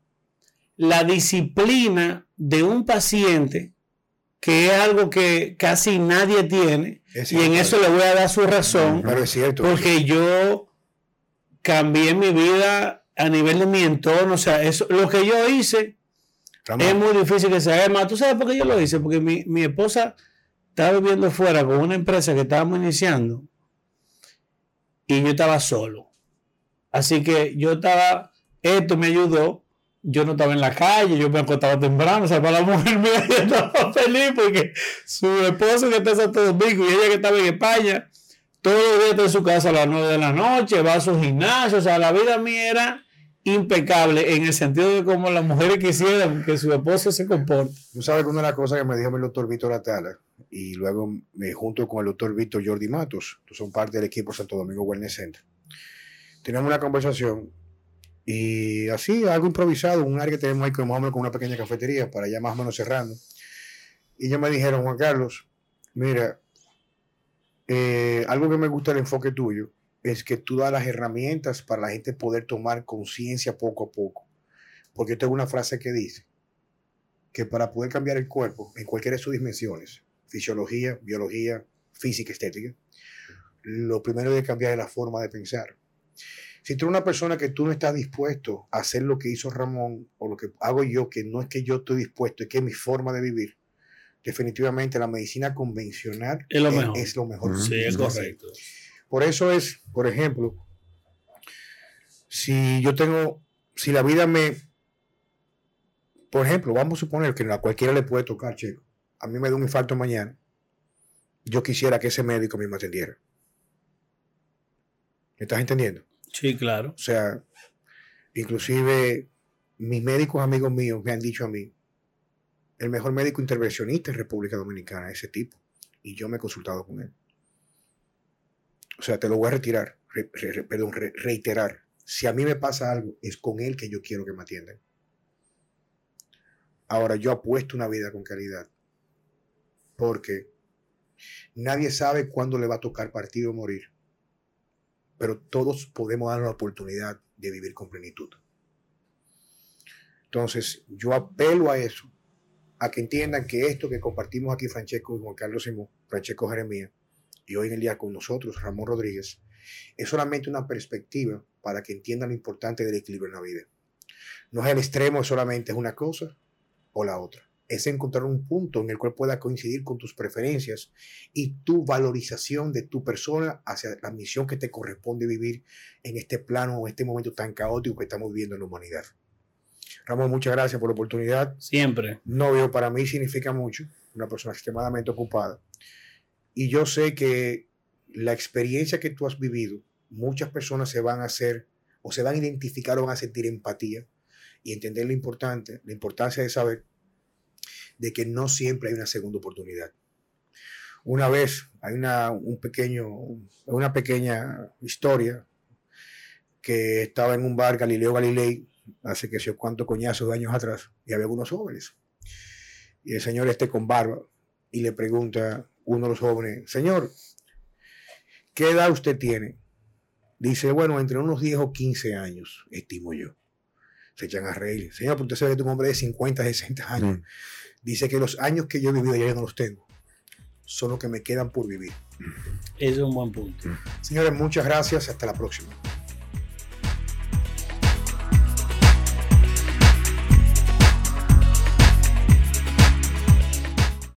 la disciplina de un paciente, que es algo que casi nadie tiene, Es y en eso le voy a dar su razón. Pero es cierto. Porque yo cambié mi vida a nivel de mi entorno. O sea, eso, lo que yo hice Es muy difícil que se haga. Más, ¿tú sabes por qué yo lo hice? Porque mi, mi esposa estaba viviendo fuera con una empresa que estábamos iniciando y yo estaba solo. Así que yo estaba, esto me ayudó. Yo no estaba en la calle, yo me acostaba temprano, o sea, para la mujer mía yo estaba feliz porque su esposo que está en Santo Domingo y ella que estaba en España, todos los días está en su casa a las 9 de la noche, va a su gimnasio, o sea, la vida mía era impecable en el sentido de cómo las mujeres quisieran que su esposo se comporte. Tú sabes que una de las cosas que me dijo el doctor Víctor Atala, y luego me junto con el doctor Víctor Jordi Matos, que son parte del equipo Santo Domingo Wellness Center. Teníamos una conversación y así, algo improvisado, un área que tenemos ahí como menos con una pequeña cafetería para ya más o menos cerrando. Y ellos me dijeron, Juan Carlos, mira, eh, algo que me gusta del enfoque tuyo es que tú das las herramientas para la gente poder tomar conciencia poco a poco. Porque yo tengo una frase que dice, que para poder cambiar el cuerpo en cualquiera de sus dimensiones, fisiología, biología, física, estética, lo primero es cambiar es la forma de pensar. Si tú eres una persona que tú no estás dispuesto a hacer lo que hizo Ramón o lo que hago yo, que no es que yo estoy dispuesto, es que es mi forma de vivir, definitivamente la medicina convencional Es lo mejor. es lo mejor. Ujú. Sí, que es hace. Por eso es, por ejemplo, si yo tengo, si la vida me, por ejemplo, vamos a suponer que a cualquiera le puede tocar, chico. A mí me da un infarto mañana. Yo quisiera que ese médico me atendiera. ¿Me estás entendiendo? Sí, claro. O sea, inclusive mis médicos amigos míos me han dicho a mí, el mejor médico intervencionista en República Dominicana es ese tipo. Y yo me he consultado con él. O sea, te lo voy a retirar, re- perdón, re- reiterar. Si a mí me pasa algo, es con él que yo quiero que me atiendan. Ahora, yo apuesto una vida con calidad. Porque nadie sabe cuándo le va a tocar partir o morir pero todos podemos dar la oportunidad de vivir con plenitud. Entonces, yo apelo a eso, a que entiendan que esto que compartimos aquí, Francesco Juan Carlos Simón, Francesco Jeremía, y hoy en el día con nosotros, Ramón Rodríguez, es solamente una perspectiva para que entiendan lo importante del equilibrio en la vida. No es el extremo, solamente es una cosa o la otra. Es encontrar un punto en el cual pueda coincidir con tus preferencias y tu valorización de tu persona hacia la misión que te corresponde vivir en este plano, en este momento tan caótico que estamos viviendo en la humanidad. Ramón, muchas gracias por la oportunidad. Siempre. Novio para mí significa mucho, una persona extremadamente ocupada. Y yo sé que la experiencia que tú has vivido muchas personas se van a hacer o se van a identificar o van a sentir empatía y entender lo importante, la importancia de saber de que no siempre hay una segunda oportunidad. Una vez hay una, un pequeño, una pequeña historia que estaba en un bar Galileo Galilei hace que sé cuántos coñazos de años atrás y había algunos jóvenes. Y el señor este con barba y le pregunta uno de los jóvenes, señor, ¿qué edad usted tiene? Dice, bueno, entre unos 10 o 15 años, estimo yo. Se echan a reír. Señor, pero usted sabe que es un hombre de 50, 60 años. Mm. Dice que los años que yo he vivido ya no los tengo. Son los que me quedan por vivir. Ese es un buen punto. Señores, muchas gracias. Hasta la próxima.